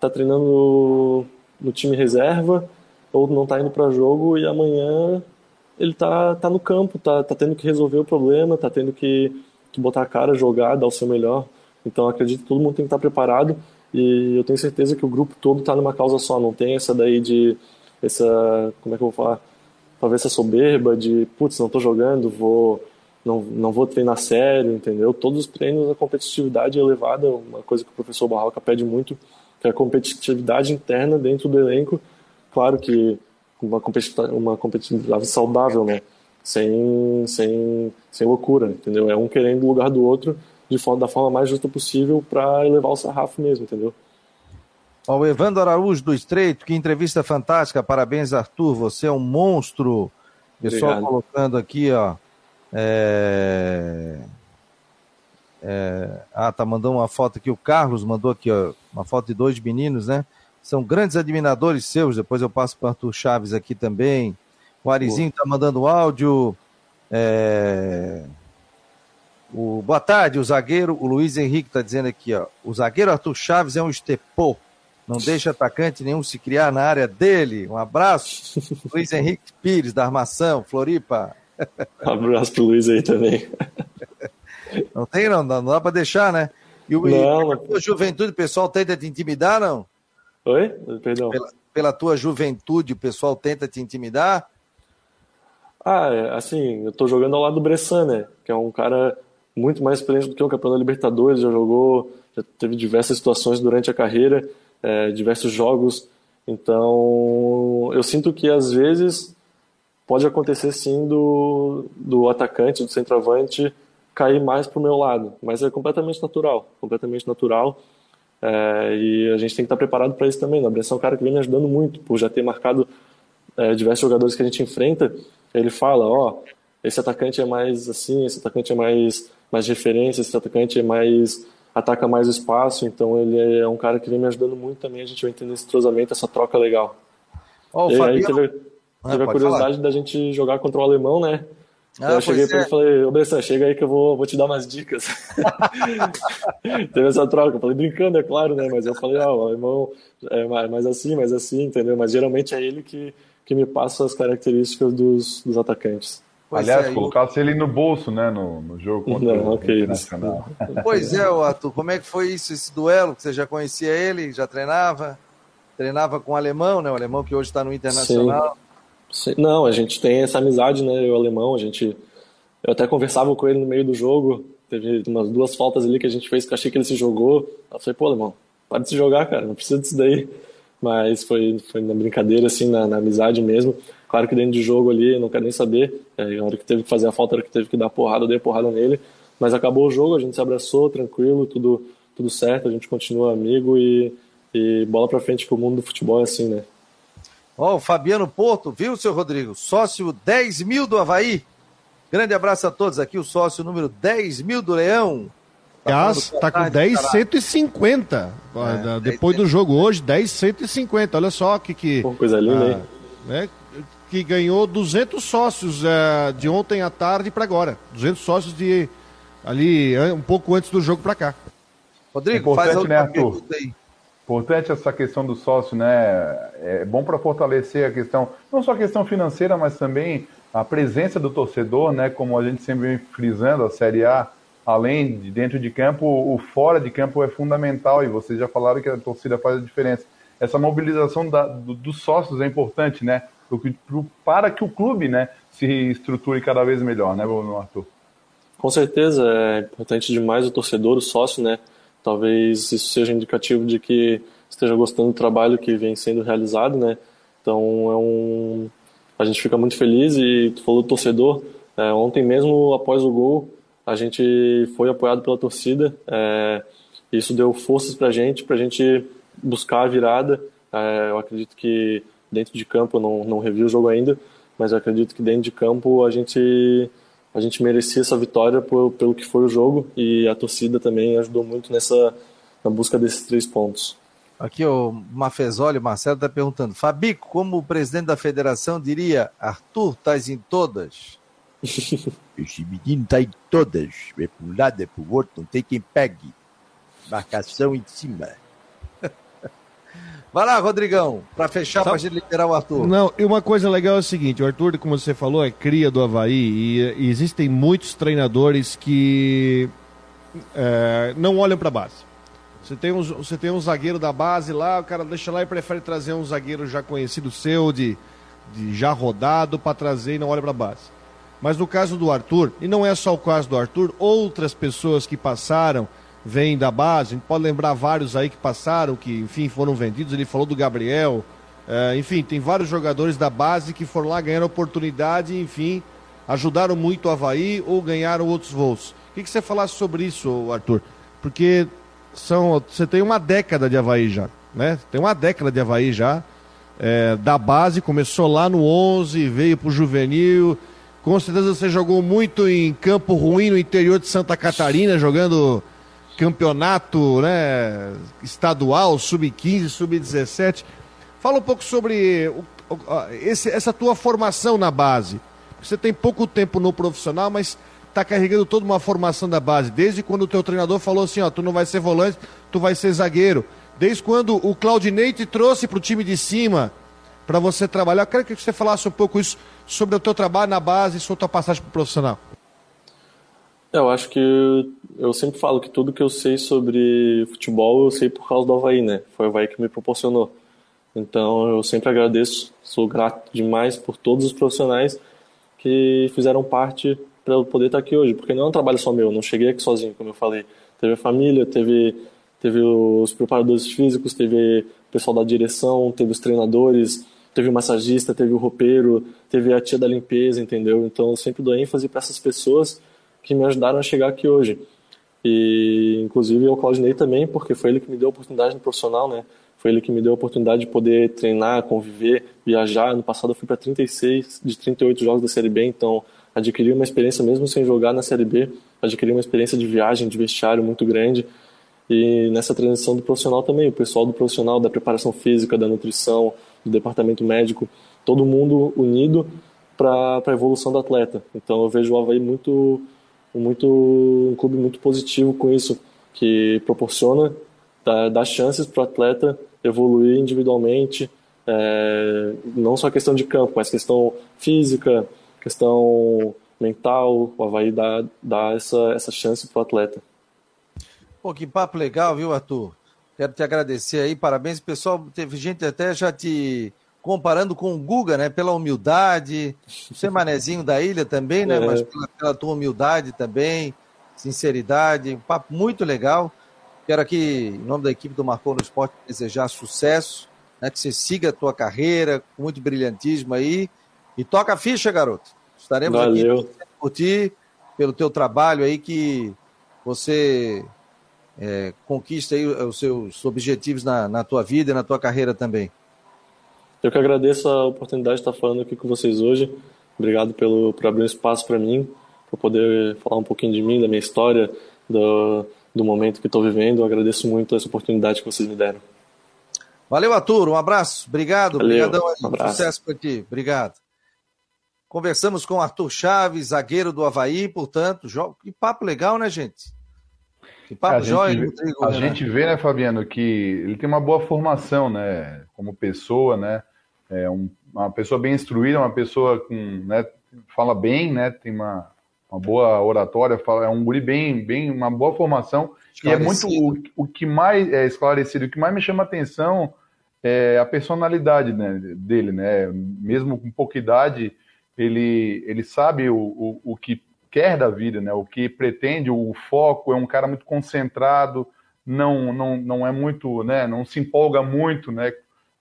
tá treinando no time reserva ou não está indo para jogo e amanhã ele tá, tá no campo, tá, tá tendo que resolver o problema, tá tendo que, que botar a cara, jogar, dar o seu melhor. Então acredito que todo mundo tem que estar preparado e eu tenho certeza que o grupo todo está numa causa só, não tem essa daí de essa, como é que eu vou falar, talvez essa soberba de, putz, não estou jogando, vou não, não vou treinar sério, entendeu? Todos os treinos a competitividade é elevada, uma coisa que o professor Barroca pede muito, que é a competitividade interna dentro do elenco. Claro que uma competitividade, uma competitividade saudável, né? Sem, sem, sem loucura, entendeu? É um querendo o lugar do outro de forma, da forma mais justa possível para elevar o sarrafo mesmo, entendeu?
Ó, o Evandro Araújo do Estreito, que entrevista fantástica, parabéns Arthur, você é um monstro. Pessoal Obrigado. colocando aqui, ó. É... É... Ah, tá mandando uma foto aqui, o Carlos mandou aqui, ó, uma foto de dois meninos, né? São grandes admiradores seus, depois eu passo para Arthur Chaves aqui também. O Arizinho tá mandando áudio. É... O, boa tarde, o zagueiro, o Luiz Henrique está dizendo aqui, ó. O zagueiro Arthur Chaves é um estepô. Não deixa atacante nenhum se criar na área dele. Um abraço. Luiz Henrique Pires, da Armação, Floripa.
Um abraço pro Luiz aí também.
Não tem, não, não dá para deixar, né? E, o, não, e tua juventude, o pessoal tenta te intimidar, não?
Oi? Perdão.
Pela, pela tua juventude, o pessoal tenta te intimidar?
Ah, é, assim, eu tô jogando ao lado do Bressan, né? Que é um cara muito mais experiente do que o campeão da Libertadores, já jogou, já teve diversas situações durante a carreira, é, diversos jogos. Então, eu sinto que às vezes pode acontecer sim do, do atacante, do centroavante, cair mais para o meu lado, mas é completamente natural, completamente natural. É, e a gente tem que estar preparado para isso também. O Abreção é um cara que vem me ajudando muito, por já ter marcado é, diversos jogadores que a gente enfrenta. Ele fala: Ó, oh, esse atacante é mais assim, esse atacante é mais mais referência, esse atacante é mais ataca mais o espaço, então ele é um cara que vem me ajudando muito também, a gente vai entender esse trozamento, essa troca legal. Oh, e Fabiano... aí teve, ah, teve ah, a curiosidade falar. da gente jogar contra o alemão, né? Ah, eu cheguei para é. ele e falei, ô Bressan, chega aí que eu vou, vou te dar umas dicas. teve essa troca, eu falei brincando, é claro, né? Mas eu falei, ah, o alemão é mais assim, mais assim, entendeu? Mas geralmente é ele que, que me passa as características dos, dos atacantes.
Pois Aliás, é, colocasse eu... ele no bolso, né, no, no jogo contra Não, o okay, Internacional.
Pois é, Arthur, como é que foi isso, esse duelo? Você já conhecia ele, já treinava? Treinava com o alemão, né? O alemão que hoje está no Internacional.
Sim. Sim. Não, a gente tem essa amizade, né? Eu e o alemão, a gente. Eu até conversava com ele no meio do jogo. Teve umas duas faltas ali que a gente fez que eu achei que ele se jogou. Eu falei, pô, alemão, pode se jogar, cara, não precisa disso daí. Mas foi, foi na brincadeira, assim, na, na amizade mesmo. Claro que dentro de jogo ali, não quero nem saber. É, a hora que teve que fazer a falta, a hora que teve que dar porrada, eu dei porrada nele. Mas acabou o jogo, a gente se abraçou, tranquilo, tudo, tudo certo, a gente continua amigo e, e bola pra frente que o mundo do futebol é assim, né?
Ó, oh, o Fabiano Porto, viu, seu Rodrigo? Sócio 10 mil do Havaí. Grande abraço a todos aqui, o sócio número 10 mil do Leão.
Aliás, tá com 10,150. É, depois 10, do jogo hoje, 10,150. Olha só que que.
Pô, coisa linda, ah, hein?
Né? Que ganhou 200 sócios uh, de ontem à tarde para agora. 200 sócios de ali um pouco antes do jogo para cá.
Rodrigo, Importante, faz né, Arthur? aí. Importante essa questão do sócio, né? É bom para fortalecer a questão, não só a questão financeira, mas também a presença do torcedor, né? Como a gente sempre vem frisando, a Série A, além de dentro de campo, o fora de campo é fundamental e vocês já falaram que a torcida faz a diferença. Essa mobilização da, do, dos sócios é importante, né? Para que o clube né, se estruture cada vez melhor, né, Arthur?
Com certeza, é importante demais o torcedor, o sócio, né? Talvez isso seja indicativo de que esteja gostando do trabalho que vem sendo realizado, né? Então é um, a gente fica muito feliz e tu falou do torcedor. É, ontem mesmo, após o gol, a gente foi apoiado pela torcida. É, isso deu forças para a gente, para a gente buscar a virada. É, eu acredito que dentro de campo, não, não revi o jogo ainda, mas eu acredito que dentro de campo a gente a gente merecia essa vitória por, pelo que foi o jogo e a torcida também ajudou muito nessa na busca desses três pontos.
Aqui o Mafezoli, Marcelo está perguntando, Fabico, como o presidente da federação diria, Arthur, estás em todas? Esse menino está em todas, é para um lado, é para o outro, não tem quem pegue. Marcação em cima. Vai lá, Rodrigão, para fechar, para a gente liberar o Arthur.
Não, e uma coisa legal é o seguinte: o Arthur, como você falou, é cria do Havaí e, e existem muitos treinadores que é, não olham para a base. Você tem, um, você tem um zagueiro da base lá, o cara deixa lá e prefere trazer um zagueiro já conhecido seu, de, de já rodado, para trazer e não olha para a base. Mas no caso do Arthur, e não é só o caso do Arthur, outras pessoas que passaram vem da base. A gente pode lembrar vários aí que passaram, que, enfim, foram vendidos. Ele falou do Gabriel. É, enfim, tem vários jogadores da base que foram lá, ganhando oportunidade, enfim, ajudaram muito o Havaí ou ganharam outros voos. O que, que você falasse sobre isso, Arthur? Porque são, você tem uma década de Havaí já, né? Tem uma década de Havaí já. É, da base, começou lá no 11, veio pro juvenil. Com certeza você jogou muito em campo ruim no interior de Santa Catarina, jogando campeonato né, estadual, sub-15, sub-17. Fala um pouco sobre o, esse, essa tua formação na base. Você tem pouco tempo no profissional, mas está carregando toda uma formação da base. Desde quando o teu treinador falou assim, ó, tu não vai ser volante, tu vai ser zagueiro. Desde quando o Claudinei te trouxe para o time de cima para você trabalhar. Eu quero que você falasse um pouco isso sobre o teu trabalho na base e sobre a tua passagem para o profissional.
Eu acho que eu sempre falo que tudo que eu sei sobre futebol eu sei por causa do Havaí, né? Foi o Havaí que me proporcionou. Então eu sempre agradeço, sou grato demais por todos os profissionais que fizeram parte para eu poder estar aqui hoje, porque não é um trabalho só meu, não cheguei aqui sozinho, como eu falei. Teve a família, teve, teve os preparadores físicos, teve o pessoal da direção, teve os treinadores, teve o massagista, teve o roupeiro, teve a tia da limpeza, entendeu? Então eu sempre dou ênfase para essas pessoas que me ajudaram a chegar aqui hoje. E inclusive o Claudinei também, porque foi ele que me deu a oportunidade no profissional, né? Foi ele que me deu a oportunidade de poder treinar, conviver, viajar. No passado eu fui para 36 de 38 jogos da Série B, então adquiri uma experiência mesmo sem jogar na Série B, adquiri uma experiência de viagem, de vestiário muito grande. E nessa transição do profissional também, o pessoal do profissional, da preparação física, da nutrição, do departamento médico, todo mundo unido para a evolução do atleta. Então eu vejo o Havaí muito muito um clube muito positivo com isso, que proporciona dá, dá chances para o atleta evoluir individualmente, é, não só questão de campo, mas questão física, questão mental. O Havaí dá, dá essa, essa chance para o atleta.
Pô, que papo legal, viu, Arthur? Quero te agradecer aí, parabéns. Pessoal, teve gente até já te comparando com o Guga, né? Pela humildade, você manezinho da ilha também, né? É. Mas pela, pela, tua humildade também, sinceridade, um papo muito legal. Quero aqui, em nome da equipe do Marcou no Esporte, desejar sucesso, né? Que você siga a tua carreira com muito brilhantismo aí e toca a ficha, garoto. Estaremos Valeu. aqui por ti, pelo teu trabalho aí que você é, conquista aí os seus objetivos na, na tua vida e na tua carreira também.
Eu que agradeço a oportunidade de estar falando aqui com vocês hoje. Obrigado pelo, por abrir um espaço para mim, para poder falar um pouquinho de mim, da minha história, do, do momento que estou vivendo. Eu agradeço muito essa oportunidade que vocês me deram.
Valeu, Arthur. Um abraço. Obrigado. Valeu, Obrigadão aí. Um abraço. Sucesso para ti. Obrigado. Conversamos com Arthur Chaves, zagueiro do Havaí, portanto, jogo... que papo legal, né, gente?
Que papo a jóia, gente, Rodrigo. A gente vê, né, Fabiano, que ele tem uma boa formação, né, como pessoa, né, é um, uma pessoa bem instruída, uma pessoa com, né, fala bem, né, tem uma, uma boa oratória, fala, é um guri bem, bem, uma boa formação. E é muito o, o que mais é esclarecido, o que mais me chama atenção é a personalidade né, dele, né? Mesmo com pouca idade, ele, ele sabe o, o, o que quer da vida, né? O que pretende, o foco, é um cara muito concentrado, não, não, não é muito, né? Não se empolga muito, né?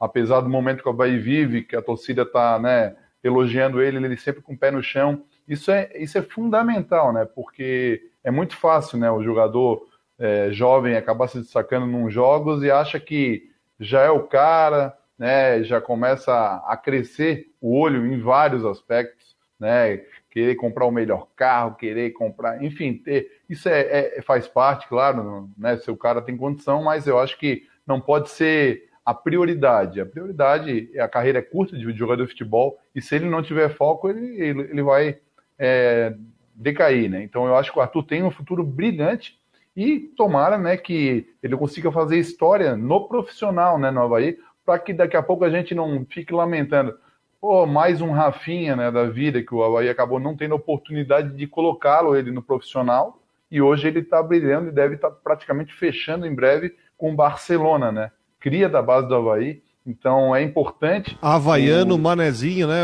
Apesar do momento que o Havaí vive, que a torcida está né, elogiando ele, ele sempre com o pé no chão. Isso é, isso é fundamental, né? Porque é muito fácil, né? O jogador é, jovem acabar se destacando nos jogos e acha que já é o cara, né? Já começa a crescer o olho em vários aspectos, né? Querer comprar o melhor carro, querer comprar, enfim, ter, isso é, é, faz parte, claro, né? Se o cara tem condição, mas eu acho que não pode ser a prioridade. A prioridade, é a carreira é curta de jogador de futebol, e se ele não tiver foco, ele, ele, ele vai é, decair, né? Então eu acho que o Arthur tem um futuro brilhante e tomara, né, que ele consiga fazer história no profissional, né, no Havaí, para que daqui a pouco a gente não fique lamentando. Pô, mais um Rafinha né, da vida, que o Havaí acabou não tendo oportunidade de colocá-lo ele no profissional, e hoje ele está brilhando e deve estar tá praticamente fechando em breve com o Barcelona, né? Cria da base do Havaí, então é importante.
Havaiano, o... Manezinho, né,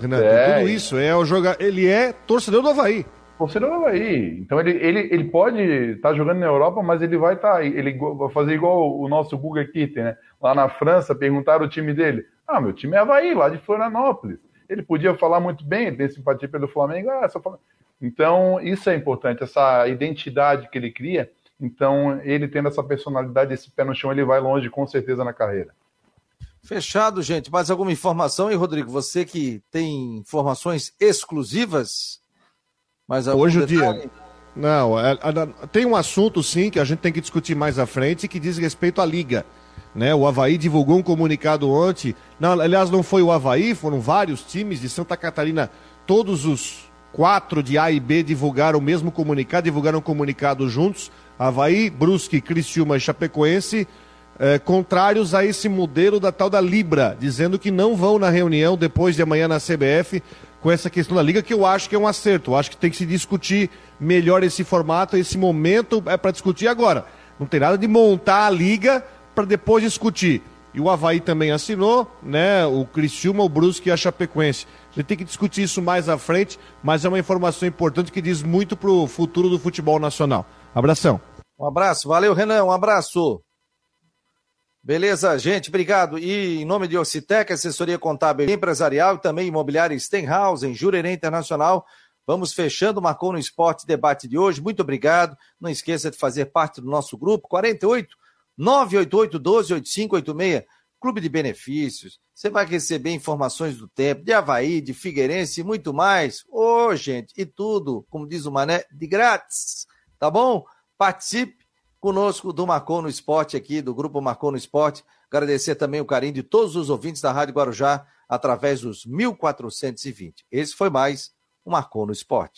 Renato? É, Tudo isso. É o jogar. Ele é torcedor do Havaí.
Torcedor do Havaí. Então ele, ele, ele pode estar tá jogando na Europa, mas ele vai estar. Tá, ele vai fazer igual o nosso Guga Kitten, né? Lá na França, perguntaram o time dele. Ah, meu time é Havaí, lá de Florianópolis. Ele podia falar muito bem, ele tem simpatia pelo Flamengo. Ah, só fala... Então, isso é importante, essa identidade que ele cria. Então, ele tendo essa personalidade, esse pé no chão, ele vai longe com certeza na carreira.
Fechado, gente. Mais alguma informação? E, Rodrigo, você que tem informações exclusivas?
Mas Hoje o dia. Não, é, é, tem um assunto sim que a gente tem que discutir mais à frente que diz respeito à liga. Né? O Havaí divulgou um comunicado ontem. Não, aliás, não foi o Havaí, foram vários times de Santa Catarina, todos os quatro de A e B divulgaram o mesmo comunicado, divulgaram um comunicado juntos. Havaí, Brusque, Criciúma e Chapecoense, eh, contrários a esse modelo da tal da Libra, dizendo que não vão na reunião depois de amanhã na CBF com essa questão da liga, que eu acho que é um acerto. Eu acho que tem que se discutir melhor esse formato, esse momento é para discutir agora. Não tem nada de montar a liga para depois discutir. E o Havaí também assinou, né? O Criciúma, o Brusque e a Chapecoense. A gente tem que discutir isso mais à frente, mas é uma informação importante que diz muito para o futuro do futebol nacional. Abração.
Um abraço, valeu Renan, um abraço. Beleza, gente, obrigado. E em nome de Ocitec, assessoria contábil empresarial, e também imobiliária Stenhouse, em Jurerê Internacional, vamos fechando Marcou no Esporte debate de hoje. Muito obrigado. Não esqueça de fazer parte do nosso grupo, 48 988 12 8586, Clube de Benefícios. Você vai receber informações do tempo, de Havaí, de Figueirense e muito mais. Ô, oh, gente, e tudo, como diz o Mané, de grátis. Tá bom? Participe conosco do Marcou no Esporte aqui, do Grupo Marcou no Esporte. Agradecer também o carinho de todos os ouvintes da Rádio Guarujá através dos 1420. Esse foi mais o Marcou no Esporte.